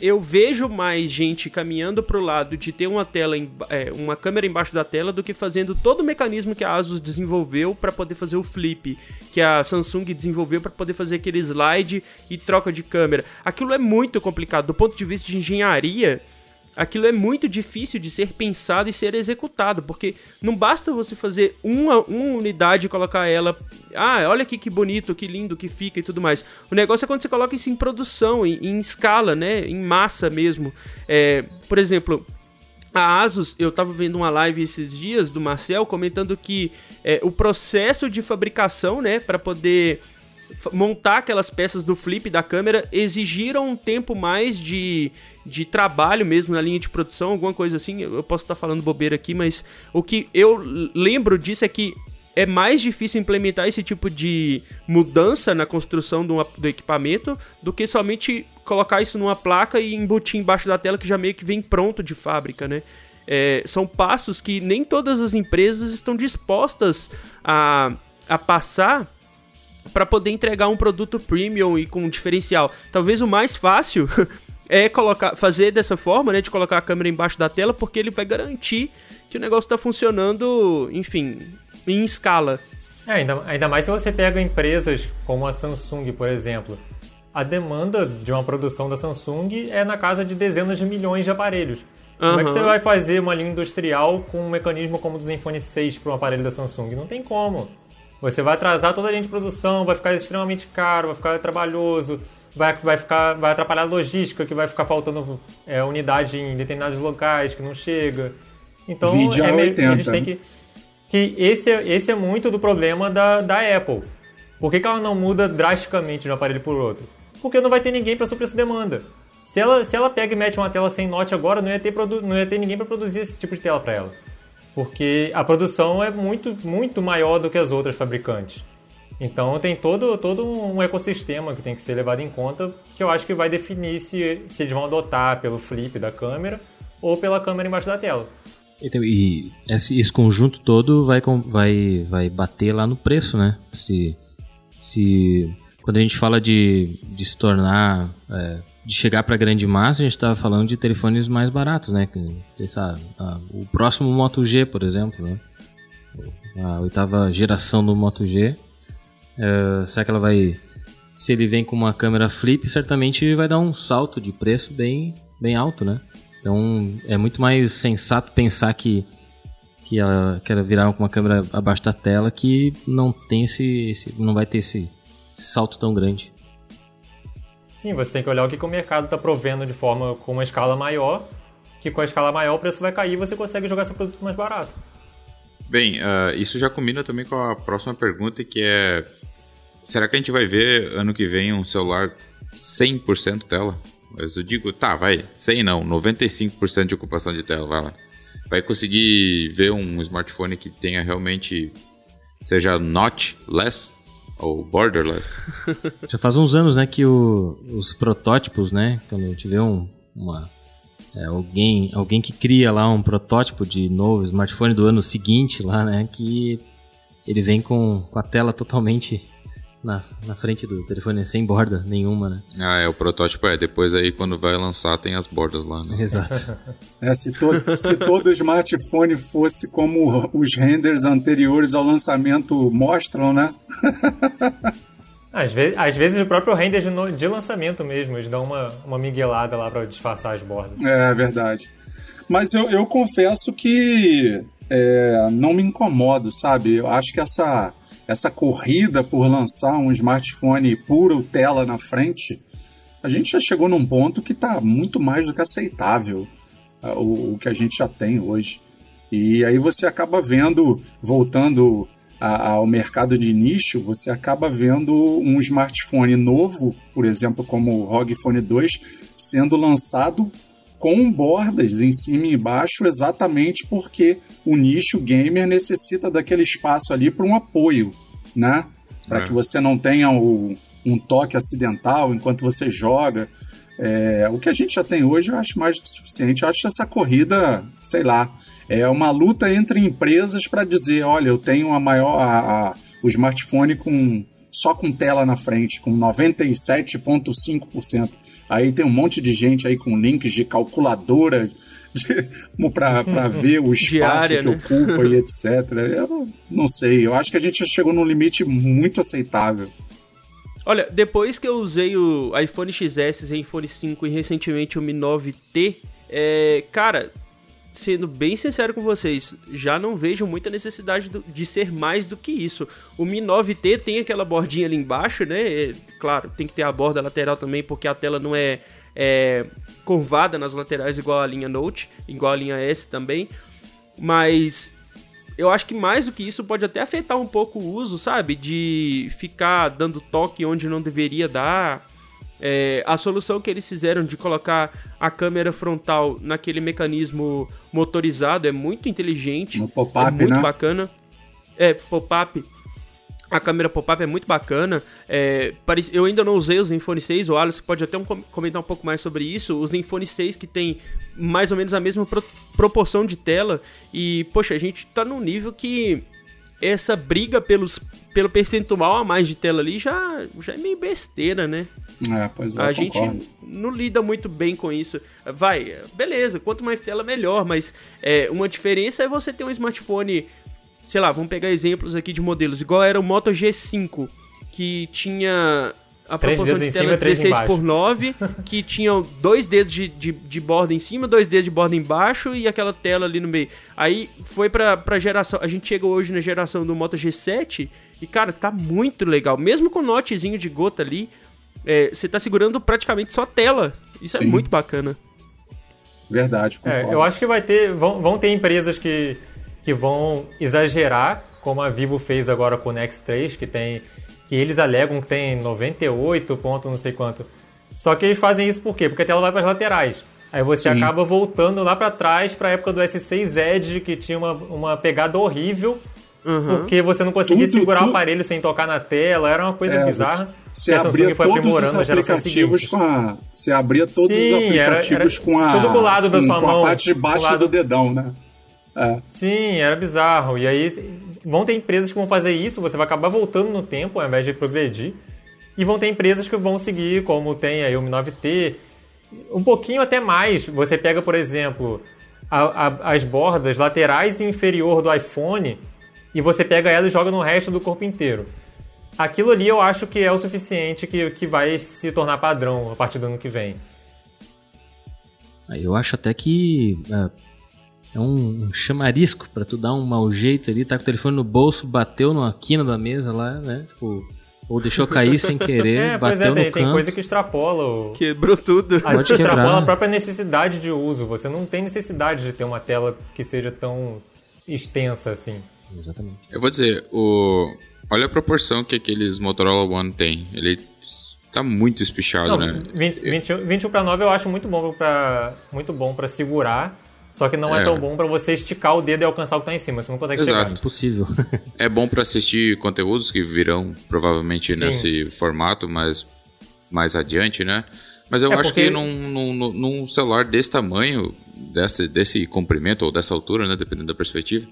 eu vejo mais gente caminhando pro lado de ter uma tela, em, é, uma câmera embaixo da tela do que fazendo todo o mecanismo que a Asus desenvolveu para poder fazer o flip, que a Samsung desenvolveu para poder fazer aquele slide e troca de câmera. Aquilo é muito complicado do ponto de vista de engenharia aquilo é muito difícil de ser pensado e ser executado, porque não basta você fazer uma, uma unidade e colocar ela. Ah, olha aqui que bonito, que lindo que fica e tudo mais. O negócio é quando você coloca isso em produção, em, em escala, né? Em massa mesmo. É, por exemplo. A Asus, eu tava vendo uma live esses dias do Marcel comentando que é, o processo de fabricação, né, para poder montar aquelas peças do flip da câmera exigiram um tempo mais de, de trabalho mesmo na linha de produção, alguma coisa assim. Eu posso estar falando bobeira aqui, mas o que eu lembro disso é que é mais difícil implementar esse tipo de mudança na construção do, do equipamento do que somente colocar isso numa placa e embutir embaixo da tela que já meio que vem pronto de fábrica, né? É, são passos que nem todas as empresas estão dispostas a, a passar para poder entregar um produto premium e com um diferencial. Talvez o mais fácil é colocar, fazer dessa forma, né, de colocar a câmera embaixo da tela, porque ele vai garantir que o negócio está funcionando, enfim, em escala. É, ainda, ainda mais se você pega empresas como a Samsung, por exemplo. A demanda de uma produção da Samsung é na casa de dezenas de milhões de aparelhos. Como uhum. é que você vai fazer uma linha industrial com um mecanismo como o do Zenfone 6 para um aparelho da Samsung? Não tem como. Você vai atrasar toda a linha de produção, vai ficar extremamente caro, vai ficar trabalhoso, vai, vai, ficar, vai atrapalhar a logística, que vai ficar faltando é, unidade em determinados locais que não chega. Então, é meio, eles têm que. que esse, é, esse é muito do problema da, da Apple. Por que, que ela não muda drasticamente de um aparelho por outro? Porque não vai ter ninguém para suprir essa demanda. Se ela, se ela pega e mete uma tela sem note agora, não ia ter, não ia ter ninguém para produzir esse tipo de tela para ela porque a produção é muito, muito maior do que as outras fabricantes. Então tem todo, todo um ecossistema que tem que ser levado em conta, que eu acho que vai definir se, se eles vão adotar pelo flip da câmera ou pela câmera embaixo da tela. Então, e esse, esse, conjunto todo vai, vai, vai bater lá no preço, né? Se, se quando a gente fala de, de se tornar é, de chegar para a grande massa, a gente estava falando de telefones mais baratos, né? Essa, a, o próximo Moto G, por exemplo, né? A oitava geração do Moto G. É, será que ela vai. Se ele vem com uma câmera flip, certamente vai dar um salto de preço bem, bem alto, né? Então é muito mais sensato pensar que, que ela quer virar com uma câmera abaixo da tela que não tem esse, esse não vai ter esse, esse salto tão grande. Sim, você tem que olhar o que, que o mercado está provendo de forma com uma escala maior, que com a escala maior o preço vai cair e você consegue jogar seu produto mais barato. Bem, uh, isso já combina também com a próxima pergunta, que é: será que a gente vai ver ano que vem um celular 100% tela? Mas eu digo, tá, vai, 100 não, 95% de ocupação de tela, vai lá. Vai conseguir ver um smartphone que tenha realmente, seja not less Ou borderless. Já faz uns anos, né, que o, os protótipos, né, quando tiver um, uma é, alguém, alguém que cria lá um protótipo de novo smartphone do ano seguinte lá, né, que ele vem com, com a tela totalmente na, na frente do telefone, sem borda nenhuma, né? Ah, é, o protótipo é. Depois aí, quando vai lançar, tem as bordas lá, né? Exato. é, se, to se todo smartphone fosse como os renders anteriores ao lançamento mostram, né? Às vezes, às vezes o próprio render de, de lançamento mesmo, eles dão uma, uma miguelada lá para disfarçar as bordas. É, verdade. Mas eu, eu confesso que é, não me incomodo, sabe? Eu acho que essa essa corrida por lançar um smartphone puro tela na frente, a gente já chegou num ponto que está muito mais do que aceitável uh, o, o, que a gente já tem hoje. E aí você acaba vendo, voltando a, ao mercado de nicho, você acaba vendo um smartphone novo, por exemplo, como o ROG Phone 2, sendo lançado com bordas em cima e embaixo, exatamente porque o nicho gamer necessita daquele espaço ali para um apoio, né? Para é. que você não tenha o, um toque acidental enquanto você joga. É, o que a gente já tem hoje eu acho mais do que suficiente. Eu acho essa corrida, sei lá, é uma luta entre empresas para dizer, olha, eu tenho a maior a, a, o smartphone com só com tela na frente, com 97,5%. Aí tem um monte de gente aí com links de calculadora para ver o espaço Diária, que né? ocupa e etc. Eu não sei, eu acho que a gente já chegou num limite muito aceitável. Olha, depois que eu usei o iPhone XS, iPhone 5 e recentemente o Mi 9T, é, cara, sendo bem sincero com vocês, já não vejo muita necessidade de ser mais do que isso. O Mi 9T tem aquela bordinha ali embaixo, né? É, claro, tem que ter a borda lateral também, porque a tela não é, é curvada nas laterais igual a linha Note, igual a linha S também. Mas eu acho que mais do que isso pode até afetar um pouco o uso, sabe? De ficar dando toque onde não deveria dar é, a solução que eles fizeram de colocar a câmera frontal naquele mecanismo motorizado é muito inteligente. No pop-up, é muito né? bacana. É, pop-up. A câmera pop-up é muito bacana. É, eu ainda não usei os Zenfone 6. O Alisson pode até comentar um pouco mais sobre isso. Os Zenfone 6 que tem mais ou menos a mesma pro proporção de tela. E, poxa, a gente tá num nível que essa briga pelos, pelo percentual a mais de tela ali já, já é meio besteira, né? É, pois é, A gente não lida muito bem com isso. Vai, beleza, quanto mais tela, melhor, mas é, uma diferença é você ter um smartphone, sei lá, vamos pegar exemplos aqui de modelos, igual era o Moto G5, que tinha a proporção de tela 16 por 9, que tinham dois dedos de, de, de, borda em cima, dois dedos de borda embaixo e aquela tela ali no meio. Aí foi pra, pra geração. A gente chega hoje na geração do Moto G7 e, cara, tá muito legal. Mesmo com o notezinho de gota ali, é, você tá segurando praticamente só tela. Isso é Sim. é muito bacana. Verdade. É, eu acho que vai ter. Vão, vão ter empresas que, que vão exagerar, como a Vivo fez agora com o Nex 3, que tem que eles alegam que tem 98 pontos, não sei quanto. Só que eles fazem isso por quê? Porque a tela vai para as laterais. Aí você Sim. acaba voltando lá para trás para a época do S6 Edge, que tinha uma, uma pegada horrível, uhum. porque você não conseguia tudo, segurar tudo. o aparelho sem tocar na tela, era uma coisa é, bizarra. Você abria foi todos os aplicativos com a. Você abria todos Sim, os aplicativos era, era com a. Tudo com o lado da com, sua com mão. a parte de baixo lado... do dedão, né? É. Sim, era bizarro. E aí vão ter empresas que vão fazer isso, você vai acabar voltando no tempo ao invés de progredir. E vão ter empresas que vão seguir, como tem o Mi 9T, um pouquinho até mais. Você pega, por exemplo, a, a, as bordas laterais e inferior do iPhone e você pega ela e joga no resto do corpo inteiro. Aquilo ali eu acho que é o suficiente que, que vai se tornar padrão a partir do ano que vem. Eu acho até que uh, é um, um chamarisco para tu dar um mau jeito ali, tá com o telefone no bolso, bateu na quina da mesa lá, né? Tipo, ou deixou cair sem querer, é, bateu pois é, tem, tem coisa que extrapola o... Quebrou tudo. A gente extrapola a própria necessidade de uso. Você não tem necessidade de ter uma tela que seja tão extensa assim. Exatamente. Eu vou dizer, o... olha a proporção que aqueles Motorola One tem. Ele tá muito espichado, não, né? 20, 21, 21 para 9 eu acho muito bom para muito bom para segurar Só que não é, é tão bom para você esticar o dedo e alcançar o que tá em cima. Você não consegue Exato. chegar. Impossível. é bom para assistir conteúdos que virão provavelmente Sim. nesse formato, mas mais adiante, né? Mas eu é acho porque... que num, num, num, celular desse tamanho, desse, desse comprimento ou dessa altura, né? Dependendo da perspectiva,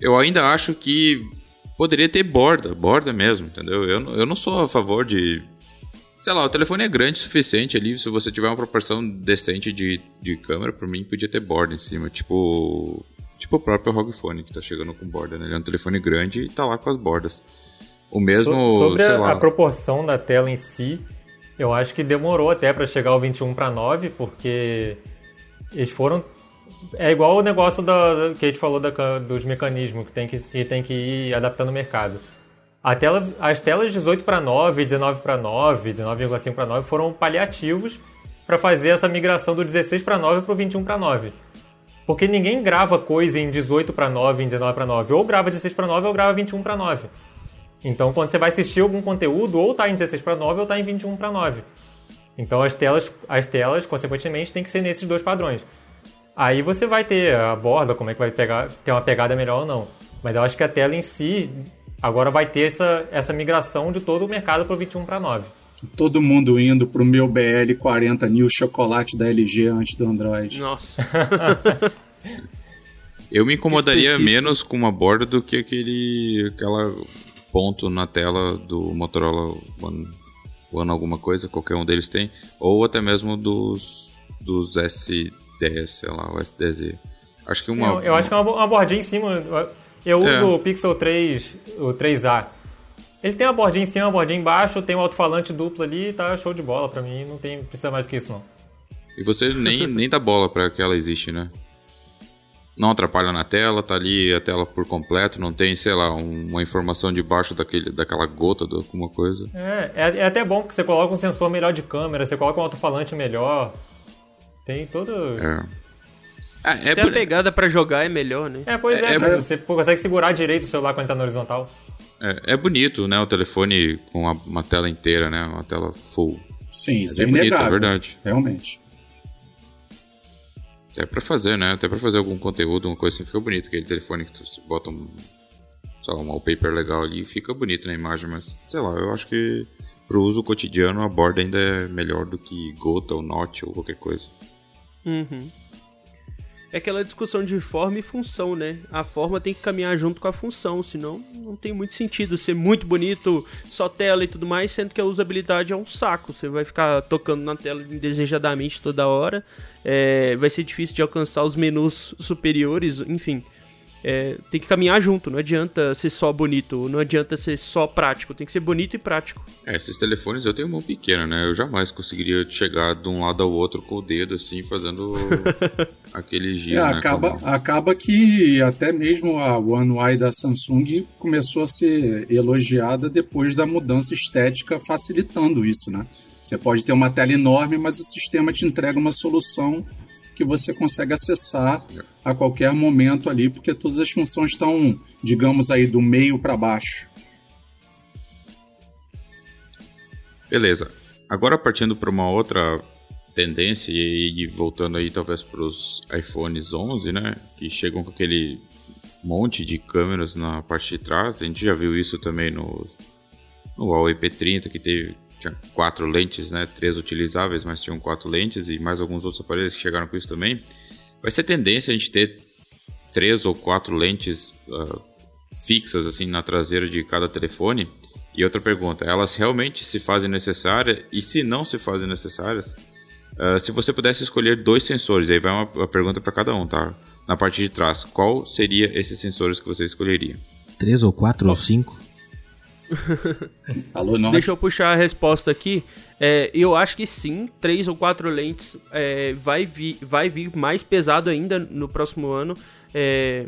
eu ainda acho que poderia ter borda, borda mesmo, entendeu? Eu, eu não sou a favor de Sei lá, o telefone é grande o suficiente ali, se você tiver uma proporção decente de, de câmera, por mim podia ter borda em cima, tipo tipo o próprio ROG Phone que tá chegando com borda, né? Ele é um telefone grande e tá lá com as bordas. O mesmo, so, sobre a, a, proporção da tela em si, eu acho que demorou até para chegar ao 21 para 9, porque eles foram é igual o negócio da, que a gente falou da, dos mecanismos que tem que, que tem que ir adaptando o mercado. Tela, as telas 18 para 9, 19 para 9, 19,5 para 9 foram paliativos para fazer essa migração do 16 para 9 para o 21 para 9. Porque ninguém grava coisa em 18 para 9, em 19 para 9. Ou grava 16 para 9 ou grava 21 para 9. Então, quando você vai assistir algum conteúdo, ou está em 16 para 9 ou está em 21 para 9. Então, as telas, as telas, consequentemente, tem que ser nesses dois padrões. Aí você vai ter a borda, como é que vai pegar, ter uma pegada melhor ou não. Mas eu acho que a tela em si Agora vai ter essa, essa migração de todo o mercado para o 21 para 9. Todo mundo indo pro meu BL40 New Chocolate da LG antes do Android. Nossa. Eu me incomodaria menos com uma borda do que aquele aquela ponto na tela do Motorola One, One alguma coisa, qualquer um deles tem, ou até mesmo dos dos S10, sei lá, o S10. Acho que uma. Eu, eu uma... acho que é uma, uma bordinha em cima. Eu é. uso o Pixel 3, o 3A. Ele tem uma bordinha em cima, uma bordinha embaixo, tem um alto-falante duplo ali, tá show de bola pra mim, não tem, precisa mais do que isso não. E você nem, nem dá bola pra que ela existe, né? Não atrapalha na tela, tá ali a tela por completo, não tem, sei lá, um, uma informação debaixo daquele, daquela gota de alguma coisa. É, é, é, até bom que você coloca um sensor melhor de câmera, você coloca um alto-falante melhor. Tem todo. É. Ah, é Até a pegada para jogar é melhor, né? É, pois é, é, é você consegue segurar direito o celular quando tá na horizontal. É, é bonito, né? O telefone com uma, uma, tela inteira, né? Uma tela full. Sim, isso é, é bonito, é verdade. Realmente. Até pra fazer, né? Até pra fazer algum conteúdo, uma coisa assim, fica bonito. Aquele telefone que tu bota um, sei lá, um wallpaper legal ali, fica bonito na imagem, mas sei lá, eu acho que pro uso cotidiano a borda ainda é melhor do que gota ou note ou qualquer coisa. Uhum é aquela discussão de forma e função, né? A forma tem que caminhar junto com a função, senão não tem muito sentido ser muito bonito, só tela e tudo mais, sendo que a usabilidade é um saco. Você vai ficar tocando na tela indesejadamente toda hora, é, vai ser difícil de alcançar os menus superiores, enfim é, tem que caminhar junto, não adianta ser só bonito, não adianta ser só prático, tem que ser bonito e prático. É, esses telefones eu tenho mão pequena, né? Eu jamais conseguiria chegar de um lado ao outro com o dedo assim, fazendo aquele giro. É, né? acaba, acaba que até mesmo a One UI da Samsung começou a ser elogiada depois da mudança estética facilitando isso, né? Você pode ter uma tela enorme, mas o sistema te entrega uma solução que você consegue acessar a qualquer momento ali, porque todas as funções estão, digamos aí, do meio para baixo. Beleza. Agora partindo para uma outra tendência e voltando aí talvez para os iPhones 11, né, que chegam com aquele monte de câmeras na parte de trás. A gente já viu isso também no no Huawei P30 que teve tinha quatro lentes, né? Três utilizáveis, mas tinham quatro lentes e mais alguns outros aparelhos que chegaram com isso também. Vai ser tendência a gente ter três ou quatro lentes uh, fixas assim na traseira de cada telefone. E outra pergunta, elas realmente se fazem necessárias? E se não se fazem necessárias, uh, se você pudesse escolher dois sensores, aí vai uma, uma pergunta para cada um, tá? Na parte de trás, qual seria esses sensores que você escolheria? Três ou quatro ou cinco? Alô, nós. Deixa eu puxar a resposta aqui. É, eu acho que sim, três ou quatro lentes é, vai, vir, vai vir mais pesado ainda no próximo ano. É,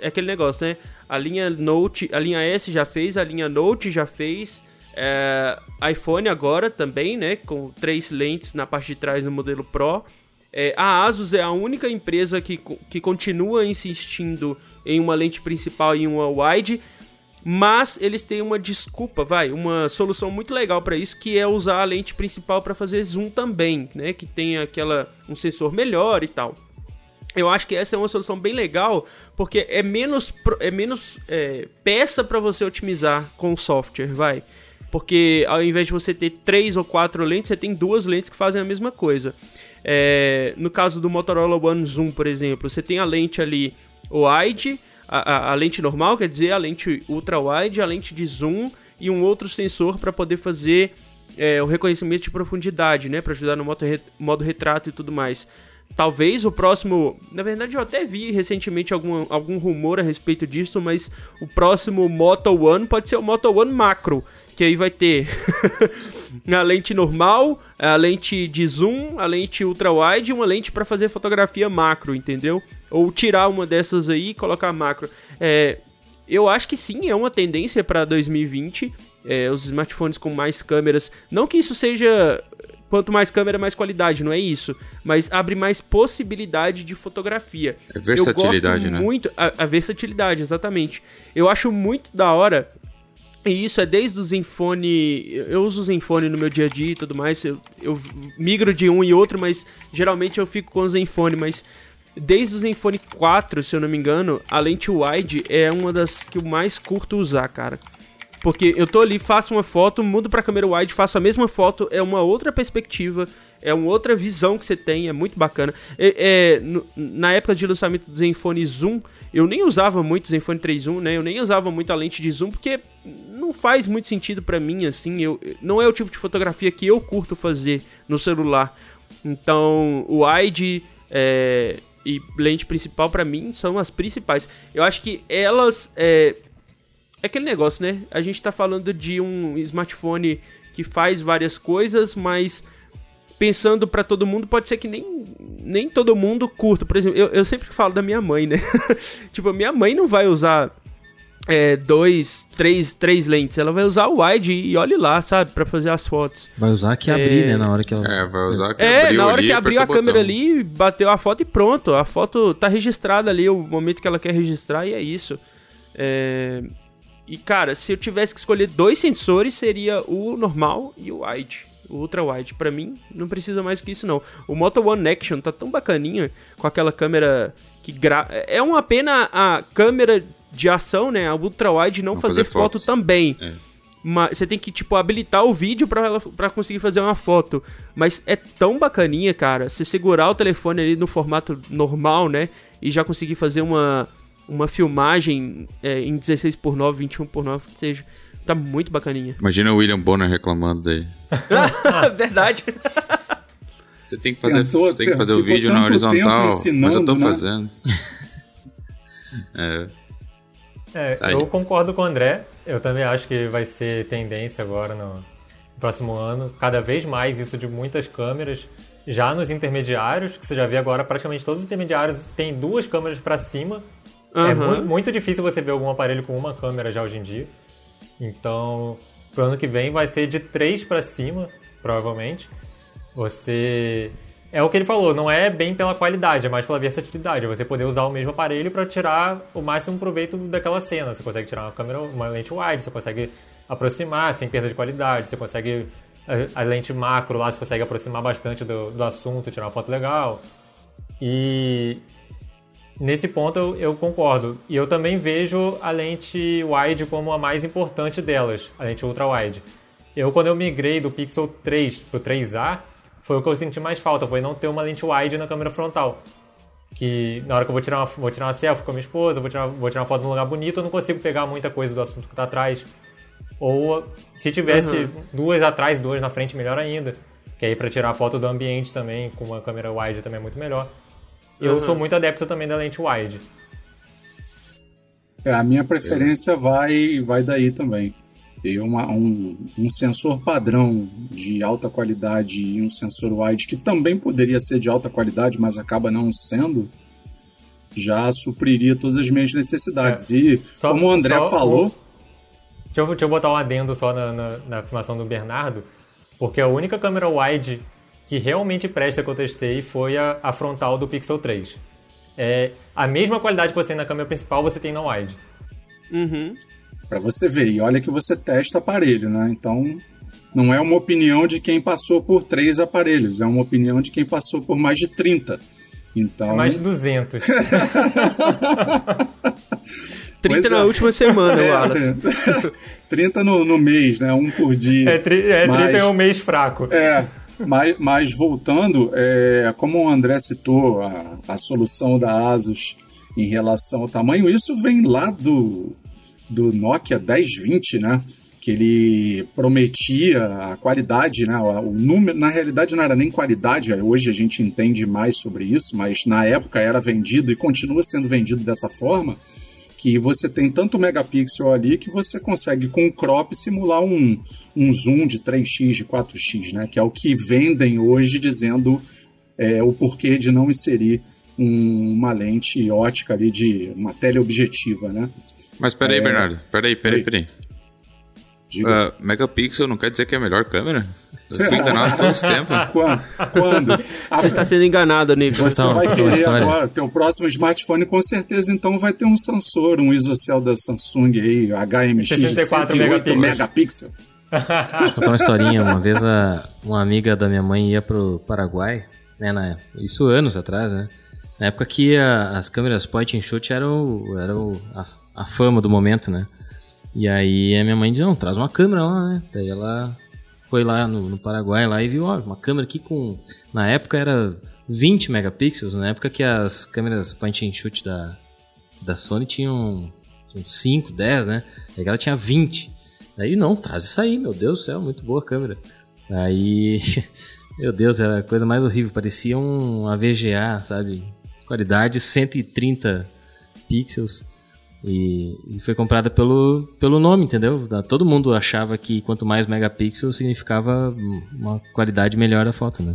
é aquele negócio, né? A linha Note, a linha S já fez, a linha Note já fez. É, iPhone agora também, né? Com três lentes na parte de trás no modelo Pro. É, a Asus é a única empresa que, que continua insistindo em uma lente principal e uma wide. Mas eles têm uma desculpa, vai, uma solução muito legal para isso, que é usar a lente principal para fazer zoom também, né? Que tem aquela um sensor melhor e tal. Eu acho que essa é uma solução bem legal, porque é menos, é menos é, peça para você otimizar com o software, vai. Porque ao invés de você ter três ou quatro lentes, você tem duas lentes que fazem a mesma coisa. É, no caso do Motorola One Zoom, por exemplo, você tem a lente ali wide, a, a, lente normal, quer dizer, a lente ultra wide, a lente de zoom e um outro sensor para poder fazer é, o reconhecimento de profundidade, né, para ajudar no modo, re, modo retrato e tudo mais. Talvez o próximo. Na verdade, eu até vi recentemente algum, algum rumor a respeito disso, mas o próximo Moto One pode ser o Moto One Macro. Que aí vai ter a lente normal, a lente de zoom, a lente ultra wide e uma lente para fazer fotografia macro, entendeu? Ou tirar uma dessas aí e colocar macro. É, eu acho que sim, é uma tendência para 2020. É, os smartphones com mais câmeras. Não que isso seja quanto mais câmera, mais qualidade, não é isso. Mas abre mais possibilidade de fotografia. É versatilidade, eu gosto né? Muito, a, a, versatilidade, exatamente. Eu acho muito da hora. E isso é desde o Zenfone. Eu uso o Zenfone no meu dia a dia e tudo mais. Eu, eu migro de um e outro, mas geralmente eu fico com o Zenfone. Mas desde o Zenfone 4, se eu não me engano, a lente wide é uma das que eu mais curto usar, cara. Porque eu tô ali, faço uma foto, mudo pra câmera wide, faço a mesma foto, é uma outra perspectiva, é uma outra visão que você tem, é muito bacana. É, é na época de lançamento do Zenfone Zoom, eu nem usava muito o Zenfone 3.1, né? Eu nem usava muito a lente de zoom, porque não faz muito sentido para mim, assim. Eu, não é o tipo de fotografia que eu curto fazer no celular. Então, o wide é, e lente principal, para mim, são as principais. Eu acho que elas... É, é aquele negócio, né? A gente tá falando de um smartphone que faz várias coisas, mas pensando para todo mundo, pode ser que nem, nem todo mundo curta. Por exemplo, eu, eu sempre falo da minha mãe, né? tipo, a minha mãe não vai usar é, dois, três, três lentes. Ela vai usar o wide e olhe lá, sabe? para fazer as fotos. Vai usar que é... abrir, né? Na hora que ela. É, vai usar que É, na hora que abriu a câmera ali, bateu a foto e pronto. A foto tá registrada ali, o momento que ela quer registrar e é isso. É... E cara, se eu tivesse que escolher dois sensores, seria o normal e o wide. O ultra wide. Para mim, não precisa mais que isso não. O Moto One Action tá tão bacaninha com aquela câmera que gra... é uma pena a câmera de ação, né? A ultra wide não, não fazer, fazer foto também. É. Mas você tem que, tipo, habilitar o vídeo pra, ela, pra conseguir fazer uma foto. Mas é tão bacaninha, cara. Você segurar o telefone ali no formato normal, né? E já conseguir fazer uma, uma filmagem é, em 16 por 9, 21 por 9, que seja. Tá muito bacaninha. Imagina o William Bonner reclamando daí. Verdade. Você tem que fazer, tentou, tem que fazer o vídeo na horizontal, mas eu tô né? fazendo. é. É, eu concordo com o André. Eu também acho que vai ser tendência agora no próximo ano. Cada vez mais isso de muitas câmeras. Já nos intermediários, que você já vê agora, praticamente todos os intermediários têm duas câmeras para cima Uhum. É mu muito difícil você ver algum aparelho com uma câmera já hoje em dia. Então, pro ano que vem vai ser de 3 para cima, provavelmente. Você é o que ele falou, não é bem pela qualidade, é mais pela versatilidade. Você poder usar o mesmo aparelho para tirar o máximo proveito daquela cena. Você consegue tirar uma câmera, uma lente wide, você consegue aproximar sem perda de qualidade, você consegue a, a lente macro lá, você consegue aproximar bastante do, do assunto, tirar uma foto legal. E Nesse ponto eu, eu, concordo. E eu também vejo a lente wide como a mais importante delas, a lente ultra wide. Eu, quando eu migrei do Pixel 3 pro 3A, foi o que eu senti mais falta, foi não ter uma lente wide na câmera frontal. Que na hora que eu vou tirar uma, vou tirar uma selfie com a minha esposa, vou tirar, vou tirar uma foto num lugar bonito, eu não consigo pegar muita coisa do assunto que tá atrás. Ou se tivesse uhum. duas atrás, duas na frente, melhor ainda. Que aí para tirar a foto do ambiente também, com uma câmera wide também é muito melhor. Eu uhum. sou muito adepto também da lente wide. É, a minha preferência vai, vai daí também. Ter uma, um, um sensor padrão de alta qualidade e um sensor wide que também poderia ser de alta qualidade, mas acaba não sendo, já supriria todas as minhas necessidades. É. E, só, como o André falou. deixa, eu, deixa eu botar um adendo só na, na, na afirmação do Bernardo, porque a única câmera wide que realmente presta que eu testei foi a, a frontal do Pixel 3. É, a mesma qualidade que você tem na câmera principal, você tem na wide. Uhum. Pra você ver, e olha que você testa aparelho, né? Então, não é uma opinião de quem passou por três aparelhos, é uma opinião de quem passou por mais de 30. Então... É mais de 200. 30 na é. última semana, é, Wallace. 30 no, no mês, né? Um por dia. É, tri, é mas, 30 é um mês fraco. É, mas, mas voltando, é, como o André citou, a, a solução da Asus em relação ao tamanho, isso vem lá do, do Nokia 1020, né? Que ele prometia a qualidade, né? O número, na realidade não era nem qualidade, hoje a gente entende mais sobre isso, mas na época era vendido e continua sendo vendido dessa forma que você tem tanto megapixel ali que você consegue com o crop simular um, um zoom de 3x, de 4x, né? Que é o que vendem hoje dizendo é, o porquê de não inserir um, uma lente ótica ali de uma teleobjetiva, né? Mas peraí, é... Bernardo, peraí, peraí, peraí. Uh, megapixel não quer dizer que é a melhor câmera? Eu fui enganado todo esse tempo. Quando? Quando? Você está sendo enganado, Nico. Você então, vai querer agora, teu próximo smartphone com certeza então vai ter um sensor, um isocel da Samsung aí, HMX 64 megapixels. megapixel. Deixa eu contar uma historinha. Uma vez a, uma amiga da minha mãe ia pro Paraguai, né, na, isso anos atrás, né? Na época que a, as câmeras point and shoot eram, eram a, a fama do momento, né? E aí a minha mãe disse, não, traz uma câmera lá, né? Daí ela foi lá no, no Paraguai lá e viu, ó, uma câmera aqui com. Na época era 20 megapixels, na época que as câmeras point and shoot da, da Sony tinham, tinham 5, 10, né? Aí ela tinha 20. Daí não, traz isso aí, meu Deus do céu, muito boa a câmera. Aí, meu Deus, era a coisa mais horrível, parecia um AVGA, sabe? Qualidade 130 pixels. E, e, foi comprada pelo, pelo nome, entendeu? Todo mundo achava que quanto mais megapixels significava uma qualidade melhor da foto, né?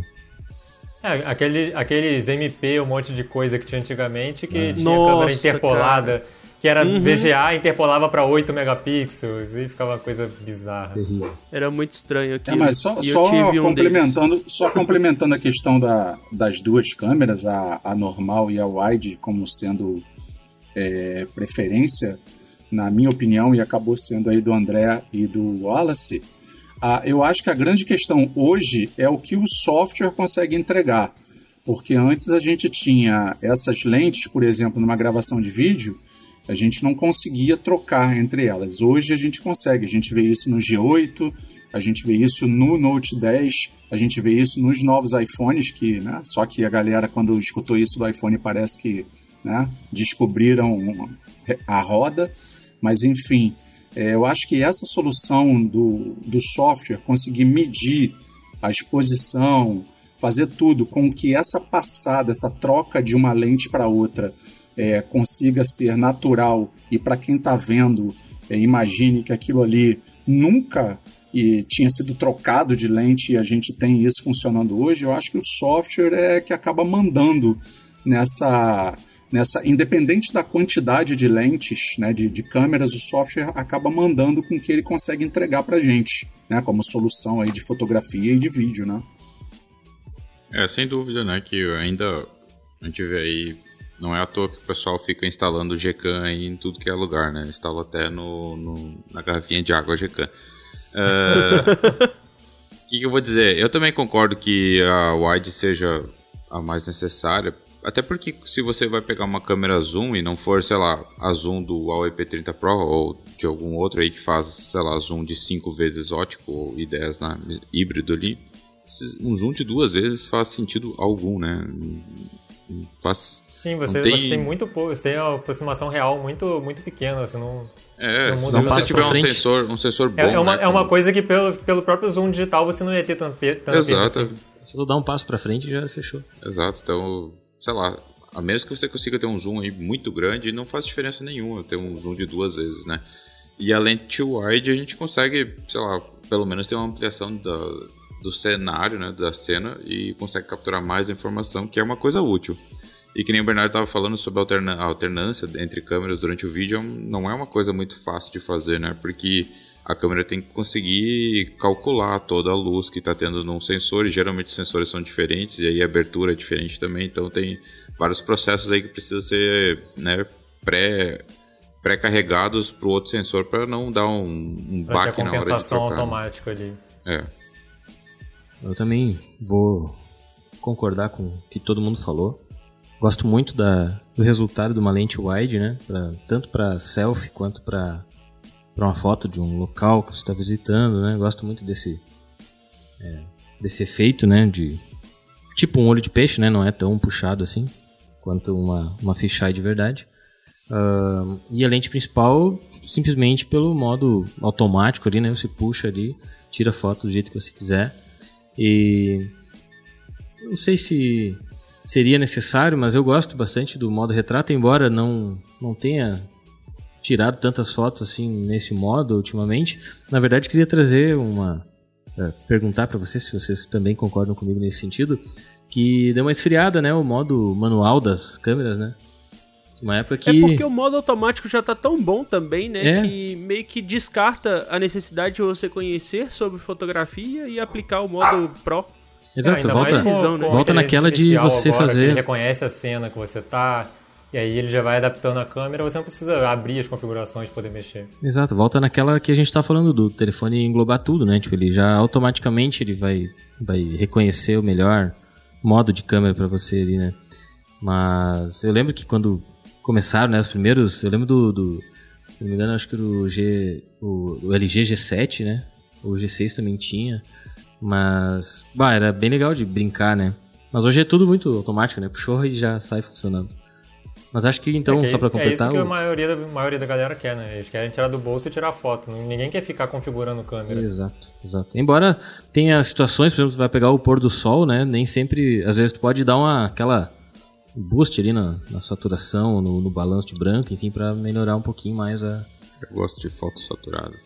É, aquele, aqueles MP, um monte de coisa que tinha antigamente, que é. tinha Nossa, câmera interpolada, cara. que era uhum. VGA, interpolava para 8 megapixels, e ficava uma coisa bizarra. Era muito estranho aqui. É, mas só, só um complementando, só complementando a questão da, das duas câmeras, a, a normal e a wide, como sendo é, preferência, na minha opinião, e acabou sendo aí do André e do Wallace, eu acho que a grande questão hoje é o que o software consegue entregar. Porque antes a gente tinha essas lentes, por exemplo, numa gravação de vídeo, a gente não conseguia trocar entre elas. Hoje a gente consegue, a gente vê isso no G8, a gente vê isso no Note 10, a gente vê isso nos novos iPhones, que, né, só que a galera, quando escutou isso do iPhone, parece que né? descobriram a roda, mas enfim, é, eu acho que essa solução do, do software, conseguir medir a exposição, fazer tudo com que essa passada, essa troca de uma lente para outra é, consiga ser natural e para quem está vendo, é, imagine que aquilo ali nunca e tinha sido trocado de lente e a gente tem isso funcionando hoje, eu acho que o software é que acaba mandando nessa nessa, independente da quantidade de lentes, né, de, de câmeras, o software acaba mandando com que ele consegue entregar para gente, né, como solução aí de fotografia e de vídeo, né? É, sem dúvida, né, que ainda a gente vê aí, não é à toa que o pessoal fica instalando Gcam aí em tudo que é lugar, né, instala até no, no na garrafinha de água Gcam. É, o que, que eu vou dizer? Eu também concordo que a wide seja a mais necessária, até porque se você vai pegar uma câmera zoom e não for, sei lá, a zoom do Huawei P30 Pro ou de algum outro aí que faz, sei lá, zoom de 5 vezes ótico ou ideias na híbrido ali, um zoom de duas vezes faz sentido algum, né? Faz. Sim, você tem... você tem muito pouco, você tem uma aproximação real muito, muito pequena, você não. É, se você tiver um sensor, um sensor bom. É, é uma, né, é uma coisa que pelo, pelo próprio zoom digital você não ia ter tanto, tanto Exato. Assim. Se tu dar um passo para frente já fechou. Exato, então sei lá, a menos que você consiga ter um zoom aí muito grande, não faz diferença nenhuma ter um zoom de duas vezes, né? E a lente wide a gente consegue, sei lá, pelo menos ter uma ampliação da, do cenário, né, da cena e consegue capturar mais informação, que é uma coisa útil. E que nem o Bernardo estava falando sobre a alternância entre câmeras durante o vídeo, não é uma coisa muito fácil de fazer, né? Porque a câmera tem que conseguir calcular toda a luz que está tendo num sensor, e geralmente os sensores são diferentes, e aí a abertura é diferente também, então tem vários processos aí que precisam ser né, pré pré-carregados para o outro sensor para não dar um, um baque na hora de trocar. Né? automática ali. É. Eu também vou concordar com o que todo mundo falou. Gosto muito da, do resultado de uma lente wide, né? Pra, tanto para selfie quanto para uma foto de um local que você está visitando, né? Gosto muito desse é, desse efeito, né? De tipo um olho de peixe, né? Não é tão puxado assim quanto uma uma fisheye de verdade. Uh, e a lente principal simplesmente pelo modo automático ali, né? Você puxa ali, tira foto do jeito que você quiser. E não sei se seria necessário, mas eu gosto bastante do modo retrato, embora não, não tenha tirado tantas fotos assim nesse modo ultimamente. Na verdade, queria trazer uma. É, perguntar para vocês se vocês também concordam comigo nesse sentido. Que deu uma esfriada, né? O modo manual das câmeras, né? Uma época que... É porque o modo automático já tá tão bom também, né? É. Que meio que descarta a necessidade de você conhecer sobre fotografia e aplicar o modo Pro. Exato, volta, visão, né? volta naquela de você fazer. Ele reconhece a cena que você tá. E aí ele já vai adaptando a câmera, você não precisa abrir as configurações para poder mexer. Exato, volta naquela que a gente tá falando do telefone englobar tudo, né? Tipo, ele já automaticamente ele vai, vai reconhecer o melhor modo de câmera para você ali, né? Mas eu lembro que quando começaram, né, os primeiros, eu lembro do, do se não me engano, acho que o G, o, o LG G7, né? O G6 também tinha. Mas, bah, era bem legal de brincar, né? Mas hoje é tudo muito automático, né? Puxou e já sai funcionando. Mas acho que então, é que, só pra completar. É isso que a maioria, da, a maioria da galera quer, né? Eles querem tirar do bolso e tirar foto. Ninguém quer ficar configurando câmera. Exato, exato. Embora tenha situações, por exemplo, você vai pegar o pôr do sol, né? Nem sempre. Às vezes tu pode dar uma aquela boost ali na, na saturação, no, no balanço de branco, enfim, para melhorar um pouquinho mais a. Eu gosto de fotos saturadas.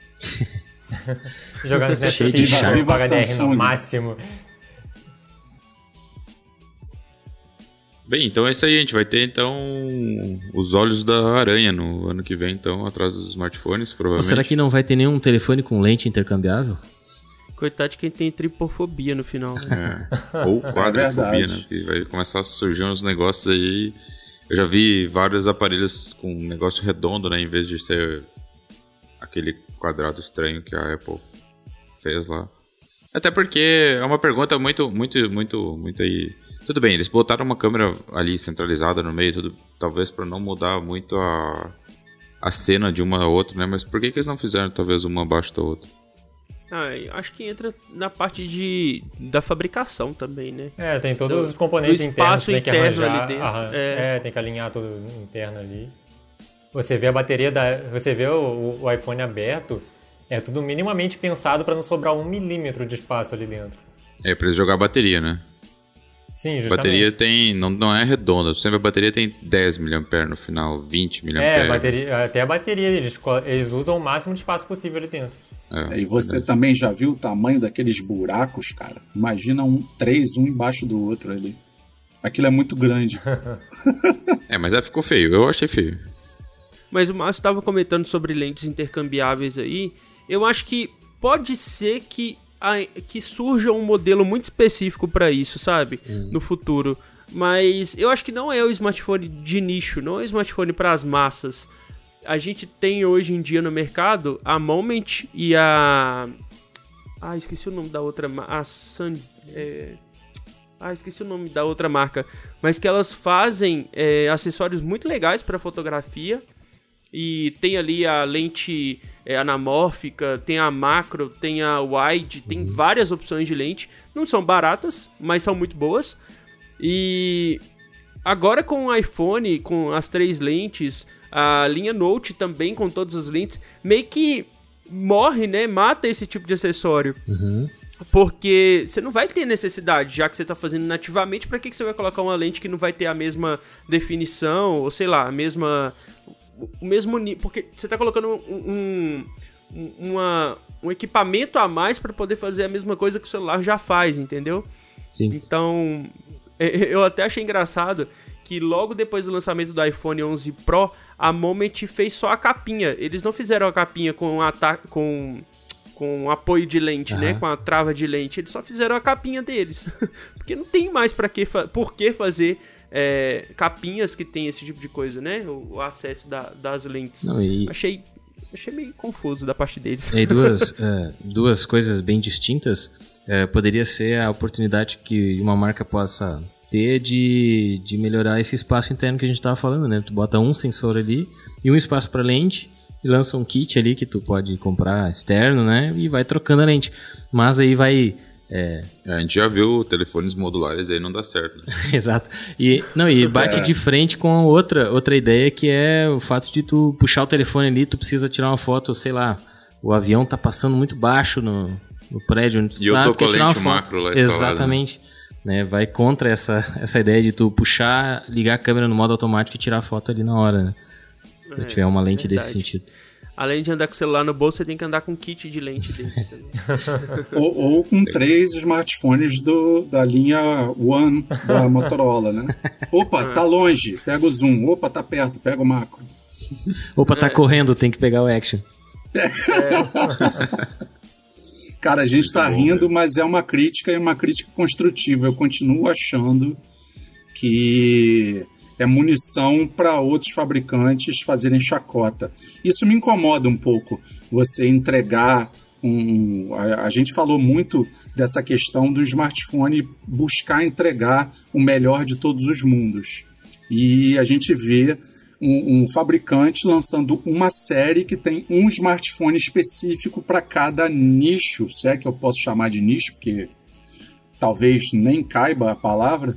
Jogar no Cheio de charme. HDR no máximo. Bem, então é isso aí. A gente vai ter então os olhos da aranha no ano que vem, então, atrás dos smartphones, provavelmente. Ou será que não vai ter nenhum telefone com lente intercambiável? Coitado de quem tem tripofobia no final. Né? É. Ou quadrofobia, é né? Que vai começar a surgir uns negócios aí. Eu já vi vários aparelhos com um negócio redondo, né? Em vez de ser aquele quadrado estranho que a Apple fez lá. Até porque é uma pergunta muito, muito, muito, muito aí. Tudo bem, eles botaram uma câmera ali centralizada no meio, tudo, talvez para não mudar muito a, a cena de uma a outra, né? Mas por que, que eles não fizeram talvez uma abaixo da outra? Ah, acho que entra na parte de, da fabricação também, né? É, tem todos do, os componentes internos que tem que arranjar, ali dentro. Arran é. é. tem que alinhar tudo interno ali. Você vê a bateria da. Você vê o, o iPhone aberto, é tudo minimamente pensado para não sobrar um milímetro de espaço ali dentro. É, pra jogar a bateria, né? Sim, justamente. A bateria tem. Não, não é redonda. Sempre a bateria tem 10 mAh no final, 20 mAh. É, bateria, até a bateria eles, eles usam o máximo de espaço possível ali dentro. É, e você verdade. também já viu o tamanho daqueles buracos, cara? Imagina um três um embaixo do outro ali. Aquilo é muito grande. é, mas é, ficou feio. Eu achei feio. Mas o Márcio estava comentando sobre lentes intercambiáveis aí. Eu acho que pode ser que, que surja um modelo muito específico para isso, sabe? Hum. No futuro. Mas eu acho que não é o smartphone de nicho, não é o smartphone para as massas. A gente tem hoje em dia no mercado a Moment e a. Ah, esqueci o nome da outra. A Sun. É... Ah, esqueci o nome da outra marca. Mas que elas fazem é, acessórios muito legais para fotografia e tem ali a lente é, anamórfica, tem a macro, tem a wide, tem várias opções de lente. Não são baratas, mas são muito boas. E agora com o iPhone, com as três lentes, a linha Note também com todas as lentes, meio que morre, né? Mata esse tipo de acessório. Uhum. Porque você não vai ter necessidade, já que você está fazendo nativamente, para que, que você vai colocar uma lente que não vai ter a mesma definição, ou sei lá, a mesma o mesmo nível. Porque você está colocando um, um, uma, um equipamento a mais para poder fazer a mesma coisa que o celular já faz, entendeu? Sim. Então, eu até achei engraçado que logo depois do lançamento do iPhone 11 Pro, a Moment fez só a capinha. Eles não fizeram a capinha com com com apoio de lente, uhum. né, com a trava de lente. Eles só fizeram a capinha deles. Porque não tem mais para que por que fazer é, capinhas que tem esse tipo de coisa, né? O, o acesso da, das lentes. Não, e... Achei achei meio confuso da parte deles. E duas, é, duas coisas bem distintas. É, poderia ser a oportunidade que uma marca possa ter de, de melhorar esse espaço interno que a gente estava falando, né? Tu bota um sensor ali e um espaço para lente e lança um kit ali que tu pode comprar externo, né? E vai trocando a lente. Mas aí vai é... é... a gente já viu telefones modulares aí não dá certo. Né? Exato. E não, e bate é. de frente com outra outra ideia que é o fato de tu puxar o telefone ali, tu precisa tirar uma foto, sei lá, o avião tá passando muito baixo no, no prédio onde tu E eu tô com a lente macro lá Exatamente. Né? Vai contra essa, essa ideia de tu puxar, ligar a câmera no modo automático e tirar a foto ali na hora, né? Se é, tiver uma lente verdade. desse sentido. Além de andar com o celular no bolso, você tem que andar com kit de lente desse também. ou, ou, com três smartphones do, da linha One da Motorola, né? Opa, tá longe, pega o zoom. Opa, tá perto, pega o macro. Opa, tá é. correndo, tem que pegar o action. É. Cara, a gente tá rindo, mas é uma crítica e uma crítica construtiva. Eu continuo achando que é munição para outros fabricantes fazerem chacota. Isso me incomoda um pouco, você entregar um. A, a, gente falou muito dessa questão do smartphone buscar entregar o melhor de todos os mundos. E a gente vê um, um fabricante lançando uma série que tem um smartphone específico para cada nicho, se é que eu posso chamar de nicho, porque talvez nem caiba a palavra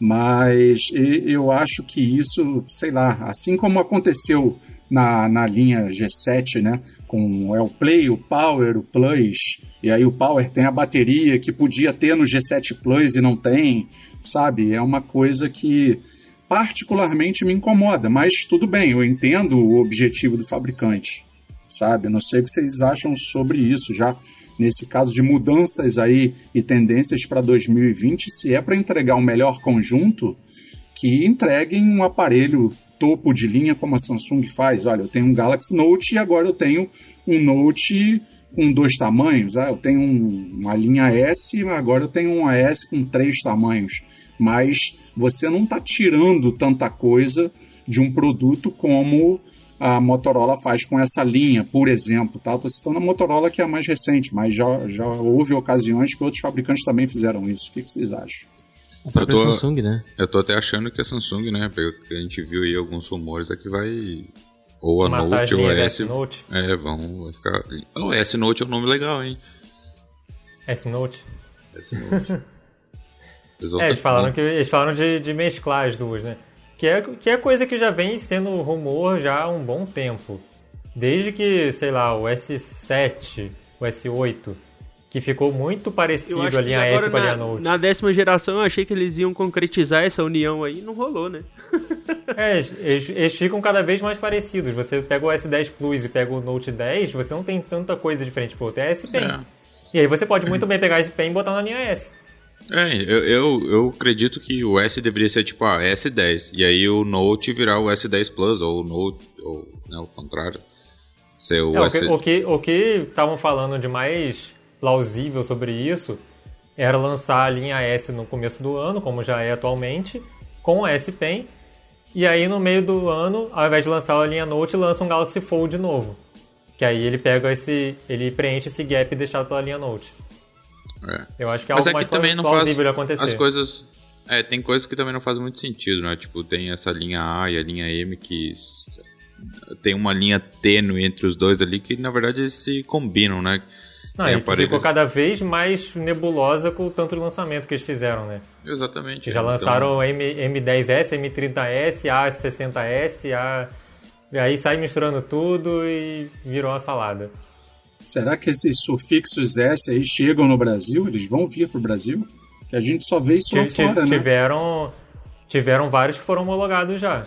mas eu acho que isso, sei lá, assim como aconteceu na, na linha G7, né? Com é o Play, o Power, o Plus, e aí o Power tem a bateria que podia ter no G7 Plus e não tem, sabe? É uma coisa que particularmente me incomoda, mas tudo bem, eu entendo o objetivo do fabricante, sabe? Não sei o que vocês acham sobre isso. Já nesse caso de mudanças aí e tendências para 2020, se é para entregar um melhor conjunto, que entreguem um aparelho topo de linha como a Samsung faz. Olha, eu tenho um Galaxy Note e agora eu tenho um Note com dois tamanhos. Ah, eu tenho um, uma linha S, agora eu tenho um S com três tamanhos. Mas você não está tirando tanta coisa de um produto como a Motorola faz com essa linha, por exemplo. Tá? Estou citando a Motorola, que é a mais recente, mas já, já houve ocasiões que outros fabricantes também fizeram isso. O que, que vocês acham? A própria eu tô, Samsung, né? Eu tô até achando que a Samsung, né? Porque a gente viu aí alguns rumores aqui vai. Ou a Note ou a S. Note. É, vão ficar. O oh, S Note é um nome legal, hein? S Note. S Note. é, eles falaram, que, eles falaram de, de mesclar as duas, né? Que é, que é coisa que já vem sendo rumor já há um bom tempo. Desde que, sei lá, o S7, o S8, que ficou muito parecido a linha S com a linha Note. Na décima geração eu achei que eles iam concretizar essa união aí, não rolou, né? é, eles, eles, ficam cada vez mais parecidos. Você pega o S10 Plus e pega o Note 10, você não tem tanta coisa diferente pro outro. É S Pen. É. E aí você pode muito bem pegar esse Pen e botar na linha S. É, eu, eu, eu, acredito que o S deveria ser tipo a S10. E aí o Note virar o S10 Plus, ou o Note, ou né, o contrário. Ser o, é, S... o que o que estavam falando de mais plausível sobre isso era lançar a linha S no começo do ano, como já é atualmente, com o S Pen. E aí no meio do ano, ao invés de lançar a linha Note, lança um Galaxy Fold novo. Que aí ele pega esse. ele preenche esse gap deixado pela linha Note. É. Eu acho que é Mas algo é que mais também não faz acontecer. As coisas. É, tem coisas que também não fazem muito sentido, né? Tipo, tem essa linha A e a linha M que tem uma linha tênue entre os dois ali que na verdade se combinam, né? Não, e aparelho... ficou cada vez mais nebulosa com o tanto de lançamento que eles fizeram, né? Exatamente. Já então... lançaram M, M10S, M30S, A60S, A... E aí sai misturando tudo e virou uma salada. Será que esses sufixos S aí chegam no Brasil? Eles vão vir para o Brasil? Que a gente só vê isso lá fora, né? Tiveram, tiveram vários que foram homologados já.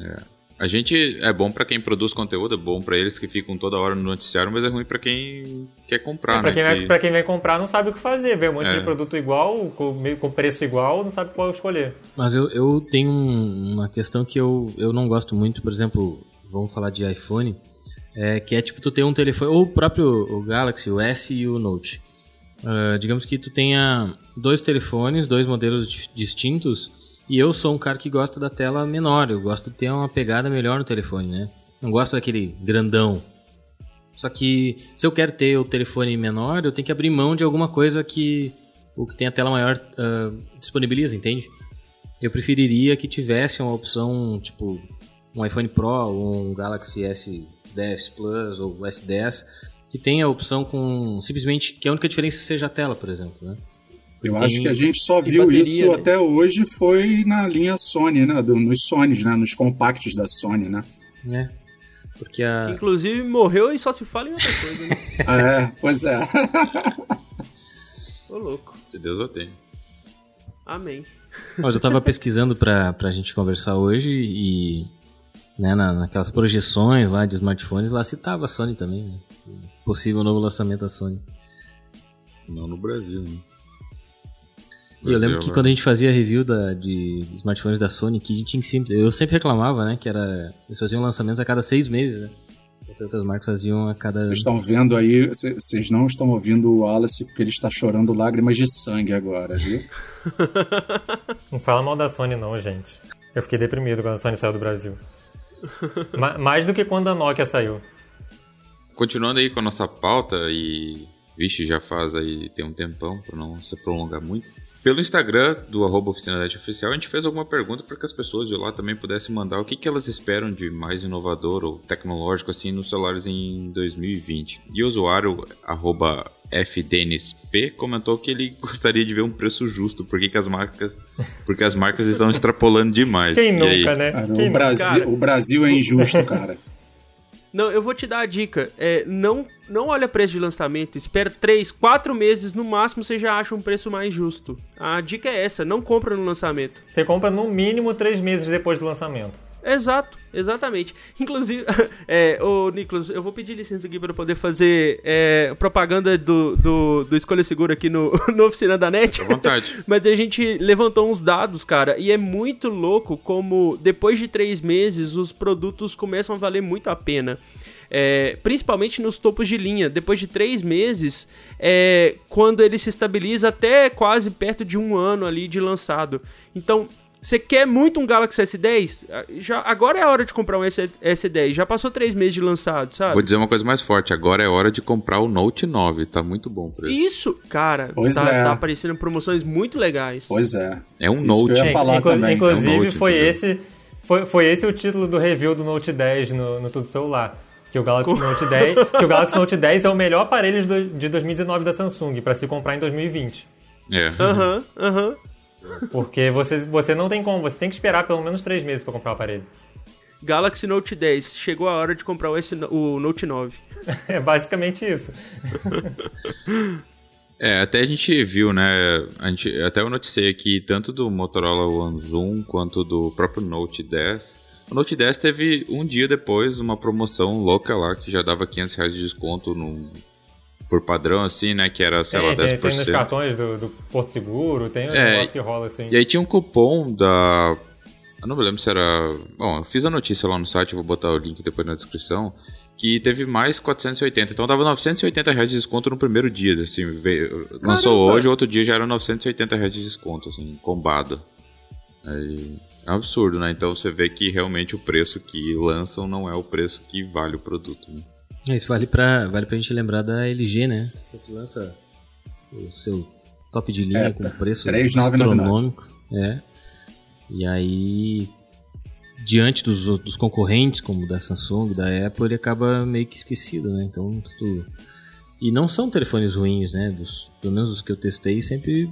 É. A gente é bom para quem produz conteúdo, é bom para eles que ficam toda hora no noticiário, mas é ruim para quem quer comprar, é, pra né? Quem vai, Pra quem vai comprar não sabe o que fazer, vê um monte é. de produto igual, com, com preço igual, não sabe qual escolher. Mas eu, eu tenho uma questão que eu, eu não gosto muito, por exemplo, vamos falar de iPhone, é, que é tipo tu ter um telefone, ou o próprio o Galaxy, o S e o Note. Uh, digamos que tu tenha dois telefones, dois modelos distintos, e eu sou um cara que gosta da tela menor, eu gosto de ter uma pegada melhor no telefone, né? Não gosto daquele grandão. Só que se eu quero ter o telefone menor, eu tenho que abrir mão de alguma coisa que o que tem a tela maior uh, disponibiliza, entende? Eu preferiria que tivesse uma opção, tipo, um iPhone Pro ou um Galaxy S10 Plus ou S10, que tenha a opção com simplesmente que a única diferença seja a tela, por exemplo, né? Eu tem, acho que a gente só viu bateria, isso né? até hoje foi na linha Sony, né? Do, nos Sonys, né? Nos compactos da Sony, né? É. Porque a... Que inclusive morreu e só se fala em outra coisa, né? é, pois é. Ô louco. Se Deus eu tenho. Amém. Mas eu tava pesquisando pra, pra gente conversar hoje e né, na, naquelas projeções lá de smartphones, lá citava a Sony também, né? Possível novo lançamento da Sony. Não no Brasil, né? eu lembro que quando a gente fazia review da, de smartphones da Sony, que a gente sempre, eu sempre reclamava, né, que era eles faziam lançamentos a cada seis meses, né? Outras marcas faziam a cada. Vocês estão vendo aí, vocês não estão ouvindo o Wallace porque ele está chorando lágrimas de sangue agora, viu? não fala mal da Sony, não, gente. Eu fiquei deprimido quando a Sony saiu do Brasil. Mais do que quando a Nokia saiu. Continuando aí com a nossa pauta e. Vixe, já faz aí tem um tempão, para não se prolongar muito. Pelo Instagram do arroba Oficial, a gente fez alguma pergunta para que as pessoas de lá também pudessem mandar o que, que elas esperam de mais inovador ou tecnológico assim nos celulares em 2020. E o usuário arroba FDNSP comentou que ele gostaria de ver um preço justo, porque que as marcas, porque as marcas estão extrapolando demais. Quem nunca, né? Cara, Quem o, Brasil, o Brasil é injusto, cara. Não, eu vou te dar a dica. É, não, não olha preço de lançamento. Espera 3, 4 meses no máximo você já acha um preço mais justo. A dica é essa: não compra no lançamento. Você compra no mínimo 3 meses depois do lançamento. Exato, exatamente. Inclusive, é, ô Nicolas, eu vou pedir licença aqui para poder fazer é, propaganda do, do, do, Escolha Segura aqui no, no Oficina da Net. À vontade. Mas a gente levantou uns dados, cara, e é muito louco como depois de três meses os produtos começam a valer muito a pena. É, principalmente nos topos de linha. Depois de três meses, é, quando ele se estabiliza até quase perto de um ano ali de lançado. Então, você quer muito um Galaxy S10? Já, agora é a hora de comprar um S, S10. Já passou três meses de lançado, sabe? Vou dizer uma coisa mais forte. Agora é hora de comprar o Note 9. Tá muito bom por Isso, cara. Pois tá, é. tá aparecendo promoções muito legais. Pois é. É um Note. É, inclu também. Inclusive, é um Note, foi, esse, foi, foi esse o título do review do Note 10 no, no Tudo Celular. Que o Galaxy Note 10, que o Galaxy Note 10 é o melhor aparelho de 2019 da Samsung para se comprar em 2020. É. Aham, uhum, aham. Uhum. Porque você, você não tem como, você tem que esperar pelo menos três meses para comprar o aparelho. Galaxy Note 10, chegou a hora de comprar o, S, o Note 9. é basicamente isso. É, até a gente viu, né? A gente, até eu noticiei aqui, tanto do Motorola One Zoom quanto do próprio Note 10. O Note 10 teve um dia depois uma promoção louca lá que já dava 500 reais de desconto no, por padrão, assim, né? Que era, sei lá, 10%. Tem, tem nos cartões do, do Porto Seguro, tem um é, negócio que rola assim. E aí tinha um cupom da. Eu não me lembro se era. Bom, eu fiz a notícia lá no site, vou botar o link depois na descrição. Que teve mais 480. Então dava 980 reais de desconto no primeiro dia. Assim, veio, lançou hoje, outro dia já era 980 reais de desconto, assim, combado. Aí, é um absurdo, né? Então você vê que realmente o preço que lançam não é o preço que vale o produto, né? É, isso vale pra, vale pra gente lembrar da LG, né? Que lança o seu top de linha é, com preço 3, astronômico. É. E aí, diante dos, dos concorrentes, como da Samsung, da Apple, ele acaba meio que esquecido, né? Então, tu... E não são telefones ruins, né? Dos, pelo menos os que eu testei, sempre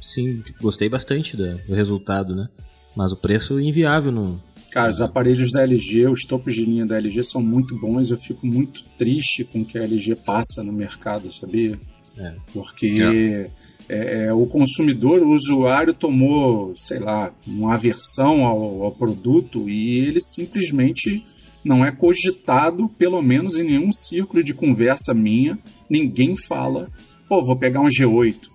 sim, tipo, gostei bastante do, do resultado, né? Mas o preço inviável no, Cara, os aparelhos da LG, os topos de linha da LG são muito bons. Eu fico muito triste com o que a LG passa no mercado, sabia? É. Porque é. É, é, o consumidor, o usuário tomou, sei lá, uma aversão ao, ao produto e ele simplesmente não é cogitado, pelo menos em nenhum círculo de conversa minha, ninguém fala, pô, vou pegar um G8,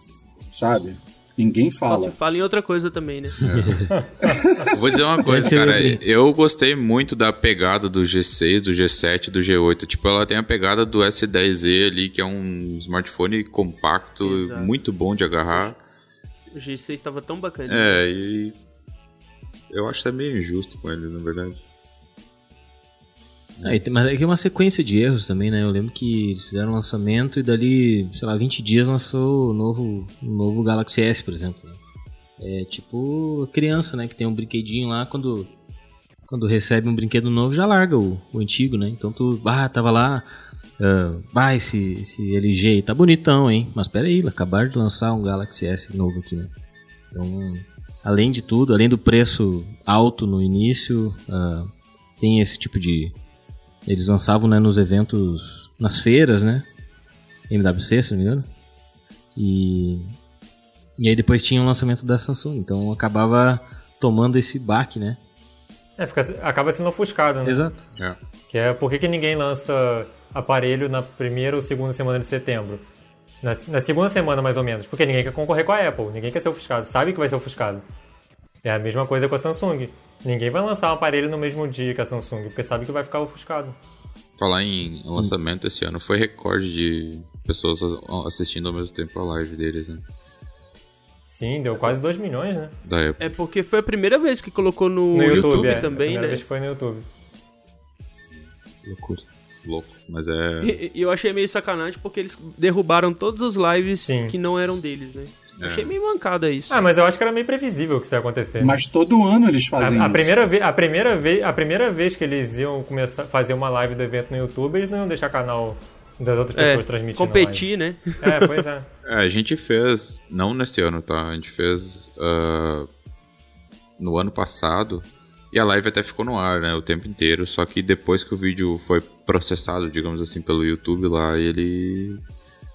sabe? Ninguém fala. Só se fala em outra coisa também, né? É. Vou dizer uma coisa, cara. Eu gostei muito da pegada do G6, do G7, do G8. Tipo, ela tem a pegada do S10e ali, que é um smartphone compacto, Exato. muito bom de agarrar. O G6 estava tão bacana. É, e eu acho que é meio injusto com ele, na verdade. É, mas é uma sequência de erros também, né? Eu lembro que fizeram um lançamento e dali, sei lá, 20 dias lançou o novo, o novo Galaxy S, por exemplo. É tipo criança, né? Que tem um brinquedinho lá, quando, quando recebe um brinquedo novo, já larga o, o antigo, né? Então tu, ah, tava lá, uh, ah, esse, esse LG tá bonitão, hein? Mas pera aí, acabaram de lançar um Galaxy S novo aqui, né? Então, além de tudo, além do preço alto no início, uh, tem esse tipo de... Eles lançavam né, nos eventos, nas feiras, né? MWC, se não me engano. E e aí depois tinha o lançamento da Samsung, então acabava tomando esse baque, né? É, fica, acaba sendo ofuscado, né? Exato. É. Que é por que, que ninguém lança aparelho na primeira ou segunda semana de setembro? Na, na, segunda semana, mais ou menos. Porque ninguém quer concorrer com a Apple, ninguém quer ser ofuscado, sabe que vai ser ofuscado. É a mesma coisa com a Samsung. Ninguém vai lançar um aparelho no mesmo dia que a Samsung, porque sabe que vai ficar ofuscado. Falar em lançamento esse ano foi recorde de pessoas assistindo ao mesmo tempo a live deles, né? Sim, deu quase 2 milhões, né? Da época. É porque foi a primeira vez que colocou no, no YouTube, YouTube é. também, a né? vez foi no YouTube. Loucura. Louco, mas é. E, e eu achei meio sacanagem porque eles derrubaram todas as lives Sim. que não eram deles, né? É. Achei meio mancada isso. Ah, mas eu acho que era meio previsível que isso ia acontecer. Mas todo ano eles fazem a, a isso. Primeira vez, a, primeira vez, a primeira vez que eles iam começar a fazer uma live do evento no YouTube, eles não iam deixar canal das outras é, pessoas transmitindo. Competir, live. né? É, pois é. é. A gente fez, não nesse ano, tá? A gente fez uh, no ano passado. E a live até ficou no ar, né? O tempo inteiro. Só que depois que o vídeo foi processado, digamos assim, pelo YouTube lá, ele.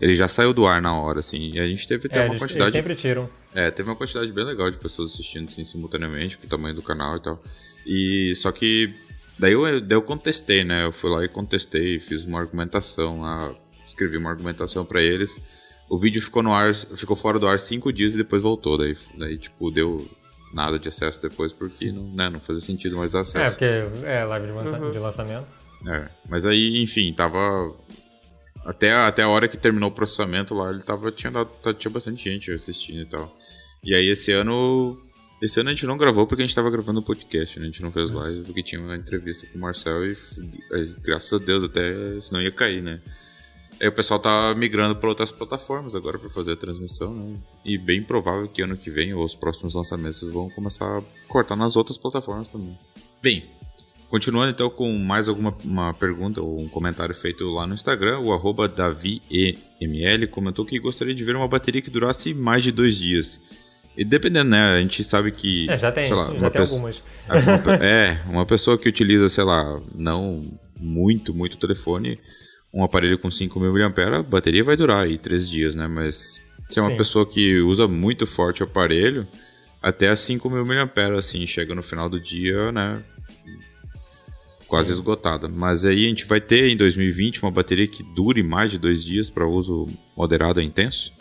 Ele já saiu do ar na hora, assim. E a gente teve até é, uma eles, quantidade. Eles sempre tiram. É, teve uma quantidade bem legal de pessoas assistindo, assim, simultaneamente, com o tamanho do canal e tal. E só que Daí eu, daí eu contestei, né? Eu fui lá e contestei, fiz uma argumentação lá, escrevi uma argumentação para eles. O vídeo ficou no ar, ficou fora do ar cinco dias e depois voltou. Daí, daí tipo, deu nada de acesso depois porque não, né, não fazia sentido mais acesso. É, porque é live de, uhum. de lançamento. É, mas aí, enfim, tava. Até, até a hora que terminou o processamento lá, ele tava. Tinha, dado, tinha bastante gente assistindo e tal. E aí esse ano esse ano a gente não gravou porque a gente tava gravando o podcast, né? A gente não fez live porque tinha uma entrevista com o Marcel e, graças a Deus, até senão ia cair, né? Aí o pessoal tá migrando para outras plataformas agora para fazer a transmissão, né? E bem provável que ano que vem ou os próximos lançamentos vão começar a cortar nas outras plataformas também. Bem, continuando então com mais alguma uma pergunta ou um comentário feito lá no Instagram, o arroba DaviEML comentou que gostaria de ver uma bateria que durasse mais de dois dias. E dependendo, né? A gente sabe que. É, já tem, lá, já tem pessoa, algumas. é, uma pessoa que utiliza, sei lá, não muito, muito telefone, um aparelho com 5.000 mAh, a bateria vai durar aí 3 dias, né? Mas se é uma Sim. pessoa que usa muito forte o aparelho, até a 5.000 mAh, assim, chega no final do dia, né? Quase Sim. esgotada. Mas aí a gente vai ter em 2020 uma bateria que dure mais de dois dias para uso moderado e intenso?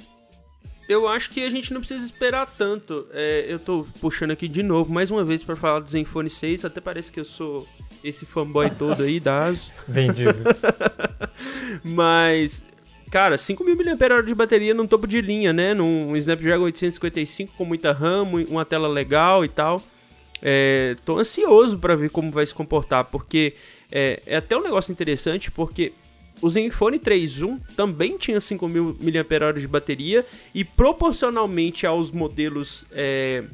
eu acho que a gente não precisa esperar tanto. É, eu tô puxando aqui de novo, mais uma vez, para falar do Zenfone 6. Até parece que eu sou esse fanboy todo aí da ASUS. Vendido. Mas, cara, 5.000 mAh de bateria num topo de linha, né? Num Snapdragon 855 com muita RAM, uma tela legal e tal. É, tô ansioso para ver como vai se comportar, porque é, é até um negócio interessante, porque o Zenfone 3.1 também tinha 5.000 mAh de bateria e proporcionalmente aos modelos é,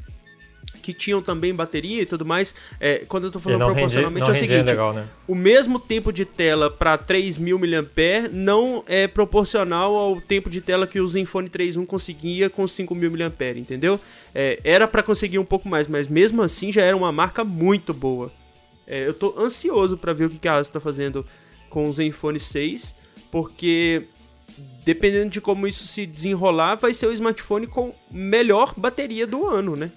que tinham também bateria e tudo mais, é, quando eu tô falando proporcionalmente rende, é o seguinte, legal, né? o mesmo tempo de tela para 3.000 mAh não é proporcional ao tempo de tela que o Zenfone 3.1 conseguia com 5.000 mAh, entendeu? É, era para conseguir um pouco mais, mas mesmo assim já era uma marca muito boa. É, eu tô ansioso para ver o que a Asus está fazendo com o Zenfone 6, porque dependendo de como isso se desenrolar, vai ser o smartphone com melhor bateria do ano, né?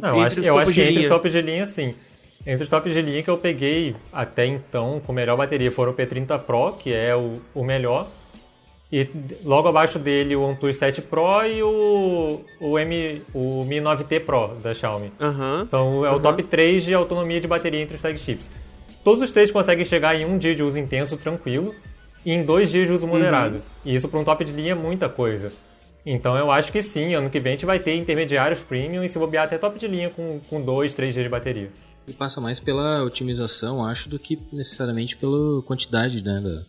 Não, eu acho, eu acho que entre os top de linha, sim. Entre os top de linha que eu peguei até então com melhor bateria foram o P30 Pro, que é o, o melhor. E logo abaixo dele o OnePlus 7 Pro e o, o, M, o Mi 9T Pro da Xiaomi. Uhum, então é o top 3 de autonomia de bateria entre os flagships. Todos os três conseguem chegar em um dia de uso intenso tranquilo e em dois dias de uso moderado. Uhum. E isso para um top de linha é muita coisa. Então eu acho que sim, ano que vem a gente vai ter intermediários premium e se bobear até top de linha com, com dois, três dias de bateria. E passa mais pela otimização, acho, do que necessariamente pela quantidade né, da,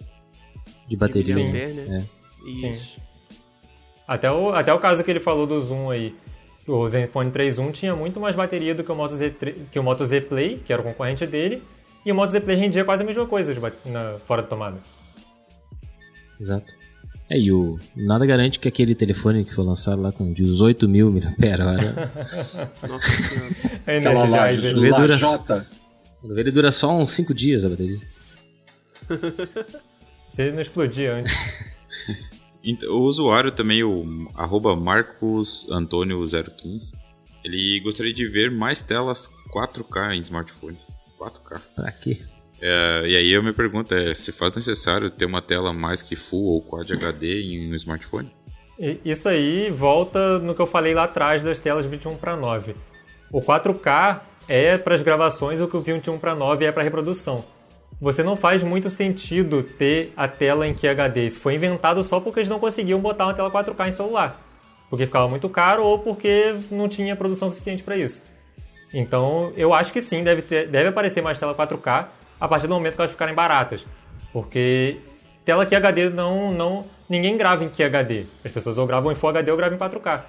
de bateria. Sim, né? É. Isso. Sim. Até o, até o caso que ele falou do Zoom aí. O Zenfone 3.1 tinha muito mais bateria do que o Moto Z, que o Moto Z Play, que era o concorrente dele, e o Moto Z Play rendia quase a mesma coisa na, fora da tomada. Exato. É, e o nada garante que aquele telefone que foi lançado lá com 18 mil mAh. Nossa senhora. Aquela laje, ele dura, ele dura só uns 5 dias a bateria. Se ele não explodir antes. o usuário também, o arroba marcosantônio015, ele gostaria de ver mais telas 4K em smartphones. 4K. Pra quê? É, e aí eu me pergunto, é, se faz necessário ter uma tela mais que Full ou Quad HD em um smartphone? Isso aí volta no que eu falei lá atrás das telas 21 para 9. O 4K é para as gravações o que o 21 para 9 é para reprodução. Você não faz muito sentido ter a tela em QHD. Isso foi inventado só porque eles não conseguiam botar uma tela 4K em celular. Porque ficava muito caro ou porque não tinha produção suficiente para isso. Então, eu acho que sim, deve, ter, deve aparecer mais tela 4K a partir do momento que elas ficarem baratas. Porque tela QHD não, não. Ninguém grava em QHD. As pessoas ou gravam em Full HD ou gravam em 4K.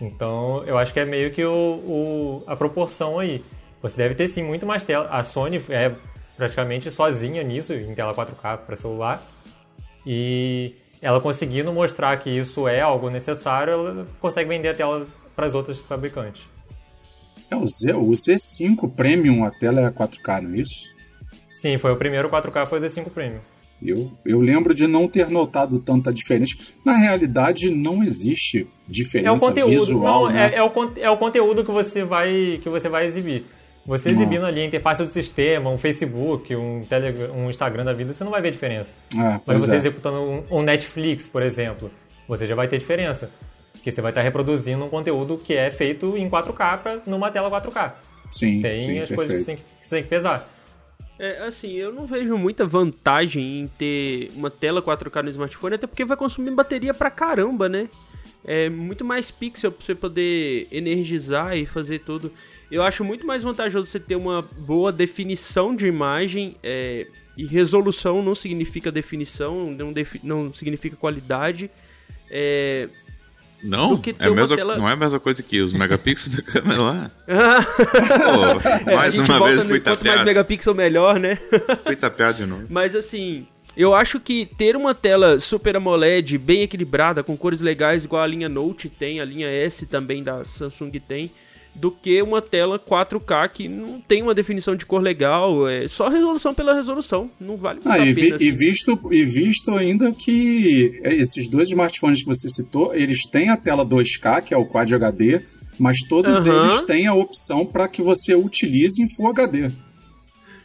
Então eu acho que é meio que o, o, a proporção aí. Você deve ter sim muito mais tela. A Sony é praticamente sozinha nisso, em tela 4K para celular. E ela conseguindo mostrar que isso é algo necessário, ela consegue vender a tela para as outras fabricantes. É, o, Z, o Z5 Premium, a tela é 4K, não é isso? Sim, foi o primeiro 4K, foi o Z5 Premium. Eu, eu lembro de não ter notado tanta diferença. Na realidade, não existe diferença é o conteúdo, visual. Não, né? é, é, o, é o conteúdo que você vai, que você vai exibir. Você exibindo não. ali a interface do sistema, um Facebook, um, Telegram, um Instagram da vida, você não vai ver diferença. É, Mas você é. executando um, um, Netflix, por exemplo, você já vai ter diferença. Porque você vai estar reproduzindo um conteúdo que é feito em 4K pra, numa tela 4K. Sim. Tem sim, as perfeito. coisas que você tem que, que você tem que pesar. É, assim, eu não vejo muita vantagem em ter uma tela 4K no smartphone, até porque vai consumir bateria pra caramba, né? É muito mais pixel pra você poder energizar e fazer tudo. Eu acho muito mais vantajoso você ter uma boa definição de imagem. É, e resolução não significa definição, não, defi não significa qualidade. É, não, é mesma, tela... não é a mesma coisa que os megapixels da câmera lá. Pô, mais é, uma vez fui tapeado. Quanto mais megapixel, melhor, né? fui tapeado de novo. Mas assim, eu acho que ter uma tela Super AMOLED bem equilibrada, com cores legais, igual a linha Note tem, a linha S também da Samsung tem, do que uma tela 4K que não tem uma definição de cor legal, é só resolução pela resolução, não vale muito ah, a e pena. Vi, assim. e, visto, e visto ainda que esses dois smartphones que você citou, eles têm a tela 2K, que é o Quad HD, mas todos uhum. eles têm a opção para que você utilize em Full HD.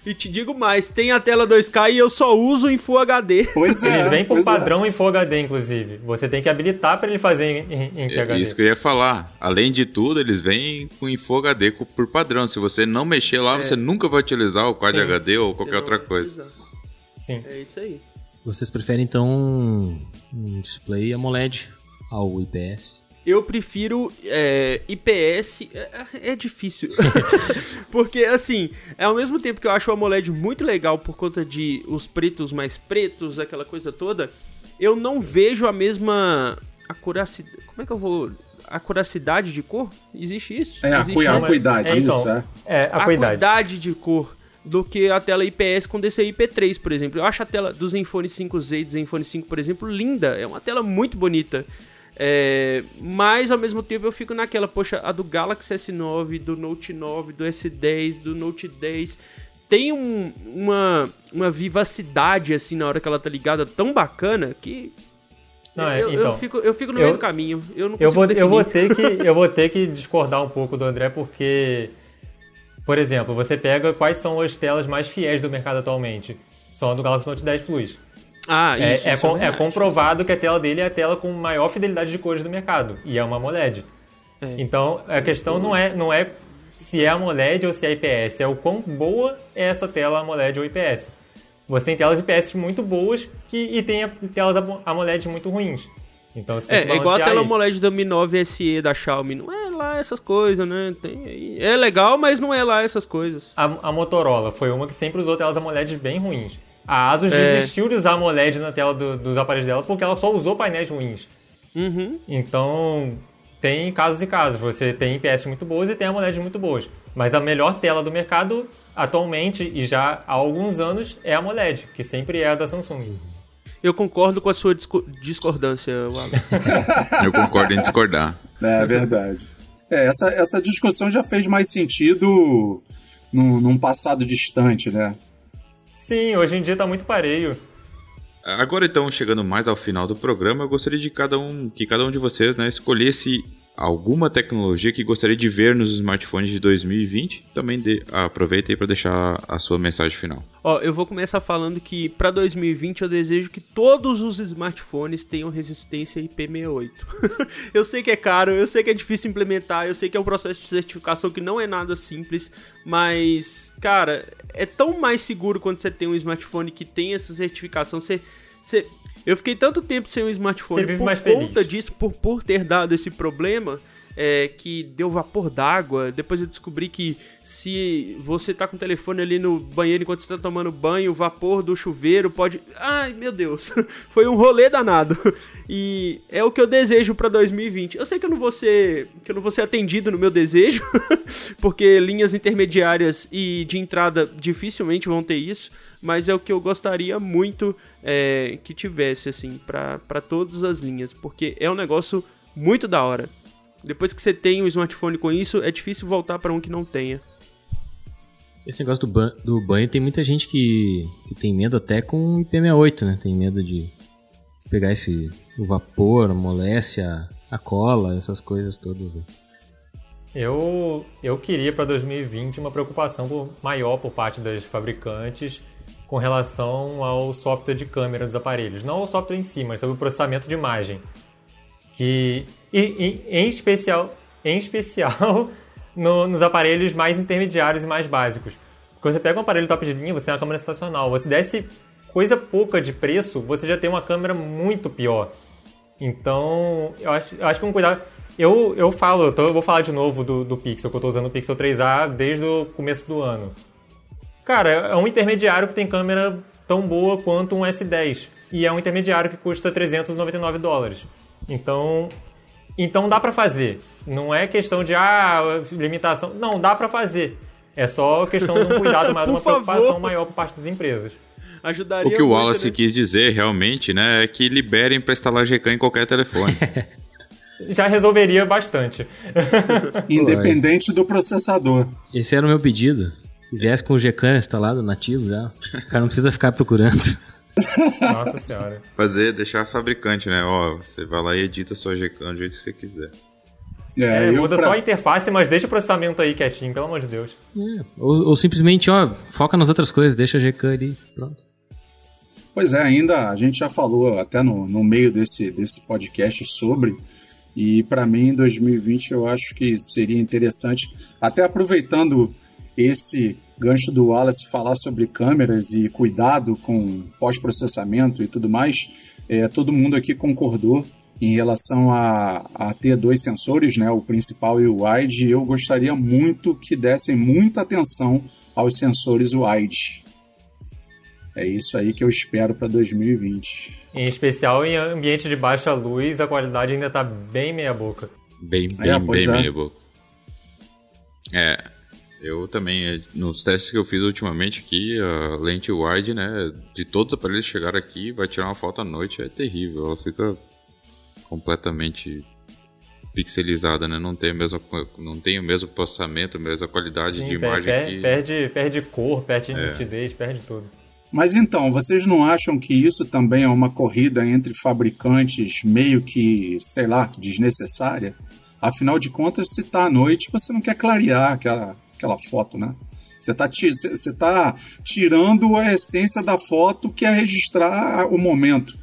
E te digo mais, tem a tela 2K e eu só uso em Full HD. Pois é. Eles vêm por é. padrão é. em Full HD, inclusive. Você tem que habilitar para ele fazer em, em, HD. Isso que eu ia falar. Além de tudo, eles vêm com em Full HD por padrão. Se você não mexer lá, é. você nunca vai utilizar o Quad Sim. HD ou qualquer outra coisa. Sim. É isso aí. Vocês preferem então um display AMOLED ao IPS? Eu prefiro é, IPS. É, é difícil. Porque, assim, é ao mesmo tempo que eu acho o AMOLED muito legal por conta de os pretos mais pretos, aquela coisa toda, eu não vejo a mesma acuracidade. Como é que eu vou. Acuracidade de cor? Existe isso? É, Existe a acuidade, é, então, isso, é. É, a acuidade de cor do que a tela IPS com DCI P3, por exemplo. Eu acho a tela do Zenfone 5Z e do Zenfone 5, por exemplo, linda. É uma tela muito bonita. É, mas ao mesmo tempo eu fico naquela, poxa, a do Galaxy S9, do Note 9, do S10, do Note 10 tem um, uma, uma vivacidade assim na hora que ela tá ligada tão bacana que não, é, eu, então, eu, fico, eu fico no eu, meio do caminho. Eu não eu vou, eu vou ter que Eu vou ter que discordar um pouco do André, porque, por exemplo, você pega quais são as telas mais fiéis do mercado atualmente. São a do Galaxy Note 10 Plus. Ah, é, isso. É, isso é, é comprovado que a tela dele é a tela com maior fidelidade de cores do mercado. E é uma AMOLED. É. Então, a questão não é, não é se é AMOLED ou se é IPS, é o quão boa é essa tela AMOLED ou IPS. Você tem telas IPS muito boas que, e tem telas AMOLED muito ruins. Então, é, é igual a tela AMOLED da Mi 9 SE da Xiaomi. Não é lá essas coisas, né? Tem, é legal, mas não é lá essas coisas. A, a Motorola foi uma que sempre usou telas AMOLED bem ruins. A Asus é. desistiu de usar AMOLED na tela do, dos aparelhos dela porque ela só usou painéis ruins. Uhum. Então, tem casos e casos. Você tem IPS muito boas e tem AMOLED muito boas. Mas a melhor tela do mercado atualmente e já há alguns anos é a AMOLED, que sempre é a da Samsung. Eu concordo com a sua discordância, Wallace. Eu concordo em discordar. É verdade. É, essa, essa discussão já fez mais sentido num, num passado distante, né? Sim, hoje em dia tá muito pareio. Agora então, chegando mais ao final do programa, eu gostaria de cada um, que cada um de vocês né, escolhesse alguma tecnologia que gostaria de ver nos smartphones de 2020, também de, aproveita aí para deixar a sua mensagem final. Ó, eu vou começar falando que para 2020 eu desejo que todos os smartphones tenham resistência IP68. eu sei que é caro, eu sei que é difícil implementar, eu sei que é um processo de certificação que não é nada simples, mas cara, é tão mais seguro quando você tem um smartphone que tem essa certificação, você você eu fiquei tanto tempo sem um smartphone por conta disso, por, por ter dado esse problema. É, que deu vapor d'água. Depois eu descobri que se você tá com o telefone ali no banheiro enquanto você tá tomando banho, o vapor do chuveiro pode. Ai, meu Deus! Foi um rolê danado. E é o que eu desejo para 2020. Eu sei que eu não vou ser, que eu não vou ser atendido no meu desejo, porque linhas intermediárias e de entrada dificilmente vão ter isso mas é o que eu gostaria muito é, que tivesse, assim, para todas as linhas, porque é um negócio muito da hora. Depois que você tem um smartphone com isso, é difícil voltar para um que não tenha. Esse negócio do, ban do banho tem muita gente que, que tem medo até com IP68, né? Tem medo de pegar esse o vapor, amolece a, a cola, essas coisas todas. Né? Eu, eu queria para 2020 uma preocupação maior por parte das fabricantes com relação ao software de câmera dos aparelhos. Não o software em si, mas sobre o processamento de imagem. Que, e, em especial, em especial no, nos aparelhos mais intermediários e mais básicos. Quando você pega um aparelho top de linha, você tem uma câmera sensacional. Você desce coisa pouca de preço, você já tem uma câmera muito pior. Então, eu acho, eu acho que um cuidado. Eu, eu falo, eu, tô, eu vou falar de novo do, do Pixel, que eu estou usando o Pixel 3A desde o começo do ano. Cara, é um intermediário que tem câmera tão boa quanto um S10. E é um intermediário que custa 399 dólares. Então, então dá para fazer. Não é questão de ah, limitação. Não, dá para fazer. É só questão de um cuidado maior, de uma favor. preocupação maior por parte das empresas. Ajudaria o que o Wallace né? quis dizer realmente, né, é que liberem para instalar GCAM em qualquer telefone. Já resolveria bastante. Independente do processador. Esse era o meu pedido. Se viesse com o Gcam instalado nativo já, o cara não precisa ficar procurando. Nossa senhora. Fazer, deixar a fabricante, né? Ó, você vai lá e edita sua Gcam do jeito que você quiser. É, é muda pra... só a interface, mas deixa o processamento aí quietinho, pelo amor de Deus. É, ou, ou, simplesmente, ó, foca nas outras coisas, deixa a Gcam ali, pronto. Pois é, ainda a gente já falou até no, no meio desse, desse podcast sobre, e para mim em 2020 eu acho que seria interessante, até aproveitando esse gancho do Wallace falar sobre câmeras e cuidado com pós-processamento e tudo mais, é, todo mundo aqui concordou em relação a, a ter dois sensores, né, o principal e o wide. Eu gostaria muito que dessem muita atenção aos sensores wide. É isso aí que eu espero para 2020. Em especial em ambiente de baixa luz, a qualidade ainda está bem meia boca. Bem, bem, é, bem é. meia boca. É, eu também, é, nos testes que eu fiz ultimamente aqui, a lente wide, né, de todos os aparelhos que chegaram aqui, vai tirar uma foto à noite, é terrível, ela fica completamente pixelizada, né, não tem, a mesma, não tem o mesmo processamento, a mesma qualidade Sim, de imagem perde, que... Perde, perde cor, perde é. nitidez, perde tudo. Mas então, vocês não acham que isso também é uma corrida entre fabricantes meio que, sei lá, desnecessária? Afinal de contas, se tá à noite, você não quer clarear aquela aquela foto, né? Você está você tá tirando a essência da foto que é registrar o momento.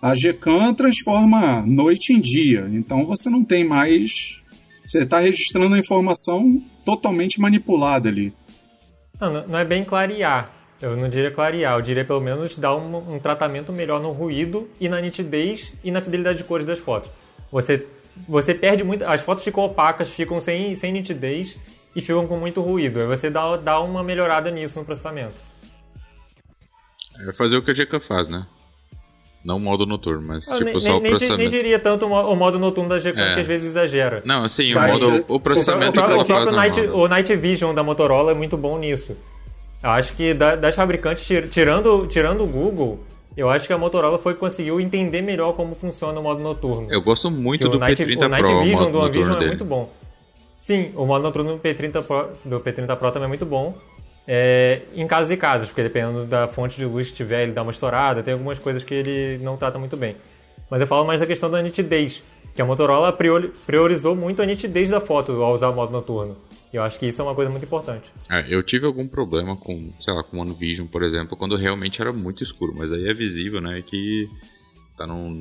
A Gcam transforma noite em dia, então você não tem mais. Você está registrando a informação totalmente manipulada ali. Não, não é bem clarear. Eu não diria clarear, eu diria pelo menos dar um, um tratamento melhor no ruído e na nitidez e na fidelidade de cores das fotos. Você, você perde muito. As fotos ficam opacas, ficam sem, sem nitidez e ficam com muito ruído. Aí você dá, dá uma melhorada nisso no processamento. É fazer o que a GK faz, né? Não o modo noturno, mas Eu tipo nem, só o nem, processamento. nem diria tanto o mo- o modo noturno da GK, É. que às vezes exagera. Não, assim, o, modo, o processamento O, que pró- ela o faz Night, né? o Night Vision da Motorola é muito bom nisso. Eu acho que da- das fabricantes, tir- tirando, tirando o Google, eu acho que a Motorola foi que conseguiu entender melhor como funciona o modo noturno. Eu gosto muito Que do o Night, P30 o Night Pro, o Vision modo do noturno Vision é dele. muito bom. Sim, o modo noturno do P30 Pro, do P30 Pro também é muito bom. É, em casos e casos, porque dependendo da fonte de luz que tiver, ele dá uma estourada, tem algumas coisas que ele não trata muito bem. Mas eu falo mais da questão da nitidez, que a Motorola priori- priorizou muito a nitidez da foto ao usar o modo noturno. E eu acho que isso é uma coisa muito importante. É, eu tive algum problema com, sei lá, com o One Vision, por exemplo, quando realmente era muito escuro, mas aí é visível, né, que tá num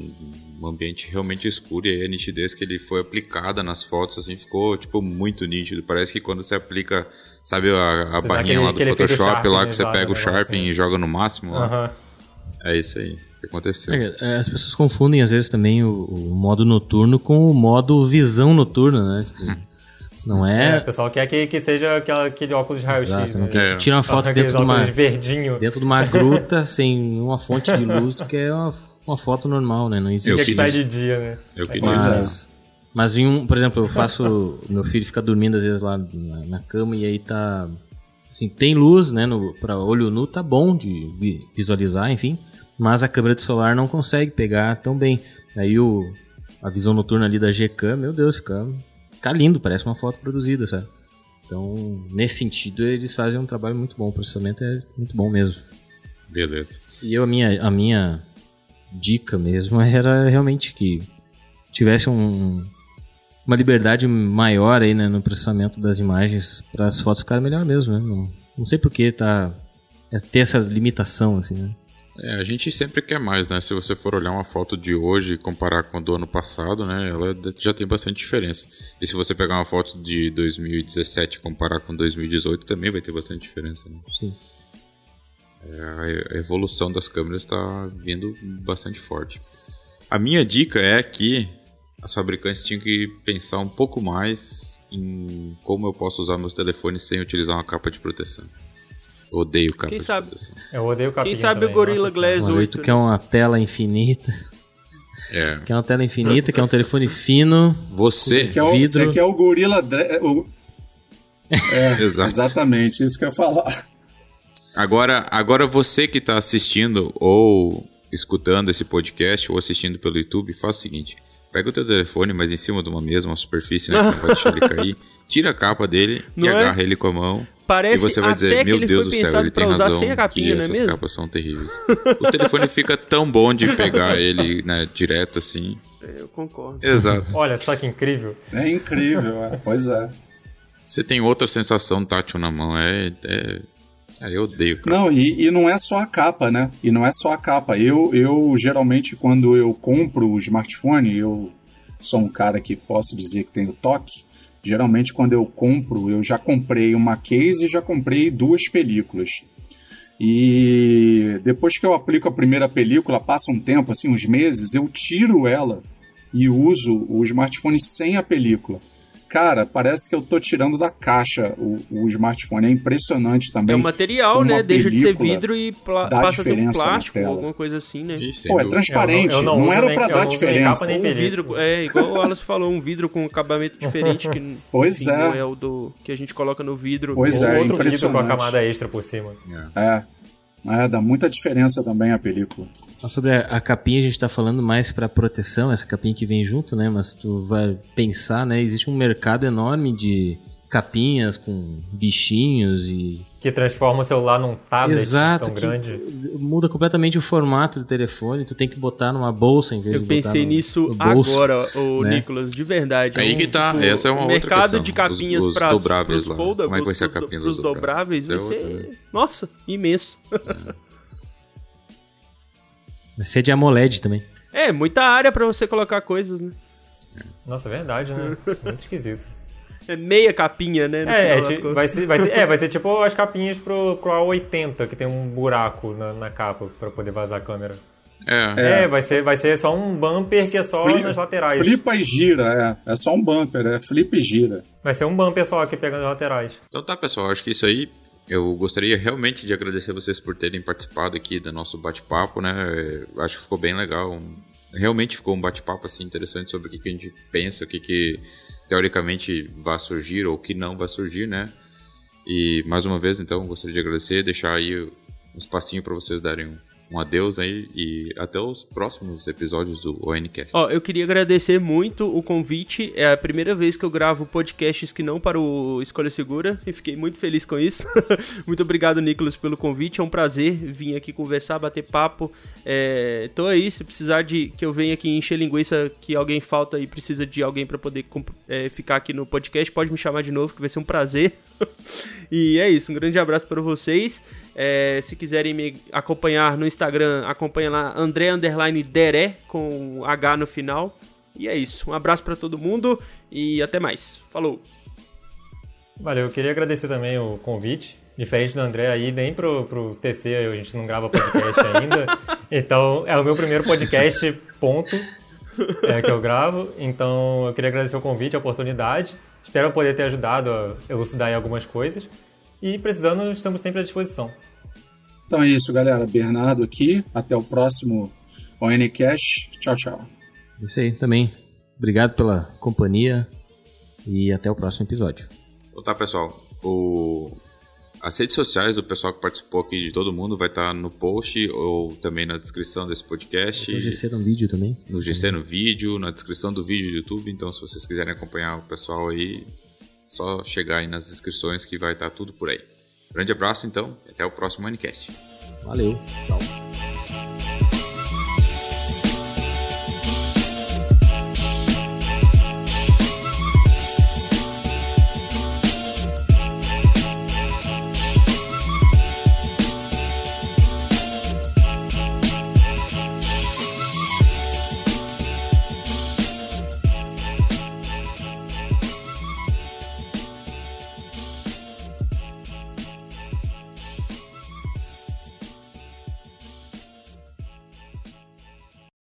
ambiente realmente escuro e aí a nitidez que ele foi aplicada nas fotos, assim, ficou, tipo, muito nítido. Parece que quando você aplica, sabe, a, a barrinha aquele- lá do Photoshop lá, que você pega o Sharping assim. e joga no máximo, lá. Aham. é isso aí que aconteceu. É, é, As pessoas confundem às vezes também o, o modo noturno com o modo visão noturna, né? Não É, é, o pessoal quer que, que seja aquela, aquele óculos de raio-x. Né? É. tirar uma foto dentro de uma verdinho. dentro de uma gruta sem uma fonte de luz, que é uma, uma foto normal, né? Não Eu existe. que é que sai de dia, né? Eu queria. Mas, mas em um, por exemplo, eu faço. meu filho fica dormindo às vezes lá na, na cama e aí tá. Assim, tem luz, né? No, pra olho nu tá bom de vi- visualizar, enfim. Mas a câmera de celular não consegue pegar tão bem. Aí o, a visão noturna ali da Gcam, meu Deus, fica, fica lindo, parece uma foto produzida, sabe? Então, nesse sentido, eles fazem um trabalho muito bom. O processamento é muito bom mesmo. Beleza. E eu, a minha, a minha dica mesmo era realmente que tivesse um, uma liberdade maior aí, né, no processamento das imagens para as fotos ficarem melhor mesmo, né? Não, não sei por que tá é ter essa limitação assim, né? É, a gente sempre quer mais, né? Se você for olhar uma foto de hoje e comparar com a do ano passado, né? Ela já tem bastante diferença. E se você pegar uma foto de 2017 e comparar com 2018, também vai ter bastante diferença. Né? Sim. É, a evolução das câmeras está vindo bastante forte. A minha dica é que as fabricantes tinham que pensar um pouco mais em como eu posso usar meus telefones sem utilizar uma capa de proteção. Eu odeio capa Quem de sabe? proteção. Eu odeio o Quem sabe o também, Gorilla nossa Glass Mas aí 8. tu quer uma tela infinita, É. quer uma tela infinita, quer um telefone fino, Você, Que é o, Vidro. Você quer o gorila. dre- o- É, exatamente, isso que eu ia falar. Agora, agora você que está assistindo ou escutando esse podcast ou assistindo pelo YouTube, faz o seguinte: pega o teu telefone, mas em cima de uma mesa, uma superfície, né, que não vai deixar ele cair, tira a capa dele Não e é? agarra ele com a mão. Parece e você vai dizer, meu Deus do céu, ele tem razão sem a capinha, que não é essas mesmo? capas são terríveis. o telefone fica tão bom de pegar ele né, direto assim. Eu concordo. Exato. Olha só que incrível. É incrível, é, pois é. Você tem outra sensação tátil na mão, é... é... é, eu odeio, cara. Não, e, e não é só a capa, né? E não é só a capa. Eu, eu geralmente, quando eu compro o smartphone, eu sou um cara que posso dizer que tenho toque. Geralmente, quando eu compro, eu já comprei uma case e já comprei duas películas. E depois que eu aplico a primeira película, passa um tempo, assim, uns meses, eu tiro ela e uso o smartphone sem a película. Cara, parece que eu tô tirando da caixa o, o smartphone. É impressionante também. É o material, né? Deixa de ser vidro e passa a ser um plástico, alguma coisa assim, né? Sem Pô, é transparente. Eu não- eu não não era nem- pra eu dar não uso nem diferença. capa nem Um vidro, é, igual o Wallace falou, um vidro com acabamento diferente que Pois enfim, é. não é o do que a gente coloca no vidro. Pois Ou é, outro vidro com a camada extra por cima. É. É, dá muita diferença também a película. Mas Sobre a, a capinha, a gente tá falando mais para proteção, essa capinha que vem junto, né? Mas tu vai pensar, né? Existe um mercado enorme de capinhas com bichinhos e. Que transforma o celular num tablet Exato. tão que grande. Muda completamente o formato do telefone, tu tem que botar numa bolsa em vez Eu de pensei botar no- nisso no bolso. agora, o né? Nicolas, de verdade. Aí É um, que tá, tipo, essa é uma o outra mercado questão. de capinhas Os- os para dobráveis os lá. foldables, Como é que vai ser a pros- capinha pros dos dobráveis, vai dobráveis? ser, Isso é outra, nossa, imenso. Vai ser de AMOLED também. É, muita área pra você colocar coisas, né? Nossa, é verdade, né? Muito esquisito. É meia capinha, né? É, é vai, ser, vai, ser, é, vai ser tipo as capinhas pro, pro A80, que tem um buraco na, na capa para poder vazar a câmera. É. é, vai, ser, vai ser só um bumper que é só Flip, nas laterais. Flipa e gira, é. É só um bumper, é flip e gira. Vai ser um bumper só aqui pegando as laterais. Então tá, pessoal, acho que isso aí eu gostaria realmente de agradecer vocês por terem participado aqui do nosso bate-papo, né? Acho que ficou bem legal. Realmente ficou um bate-papo assim interessante sobre o que, que a gente pensa, o que, que teoricamente vai surgir ou que não vai surgir, né? E mais uma vez, então, gostaria de agradecer, deixar aí um espacinho para vocês darem um adeus aí e até os próximos episódios do ONCast. Ó, eu queria agradecer muito o convite. É a primeira vez que eu gravo podcasts que não para o Escolha Segura e fiquei muito feliz com isso. muito obrigado, Nicolas, pelo convite. É um prazer vir aqui conversar, bater papo. É, tô aí, se precisar de que eu venha aqui encher linguiça, que alguém falta e precisa de alguém para poder é, ficar aqui no podcast, pode me chamar de novo, que vai ser um prazer. e é isso, um grande abraço para vocês. É, se quiserem me acompanhar no Instagram, acompanha lá André Underline Deré com H no final. E é isso. Um abraço para todo mundo e até mais. Falou! Valeu, eu queria agradecer também o convite. Diferente do André aí, nem pro, pro TC a gente não grava podcast ainda. Então, é o meu primeiro podcast, ponto, é, que eu gravo. Então, eu queria agradecer o convite, a oportunidade. Espero poder ter ajudado a elucidar em algumas coisas. E precisando, estamos sempre à disposição. Então é isso, galera. Bernardo aqui. Até o próximo ONCast. Tchau, tchau. Isso aí também. Obrigado pela companhia e até o próximo episódio. Então tá, pessoal. O... As redes sociais do pessoal que participou aqui, de todo mundo, vai estar tá no post ou também na descrição desse podcast. No GC no vídeo também. No GC no vídeo, na descrição do vídeo do YouTube. Então, se vocês quiserem acompanhar o pessoal aí, só chegar aí nas descrições que vai estar tá tudo por aí. Grande abraço então, até o próximo Manicast. Valeu, tchau.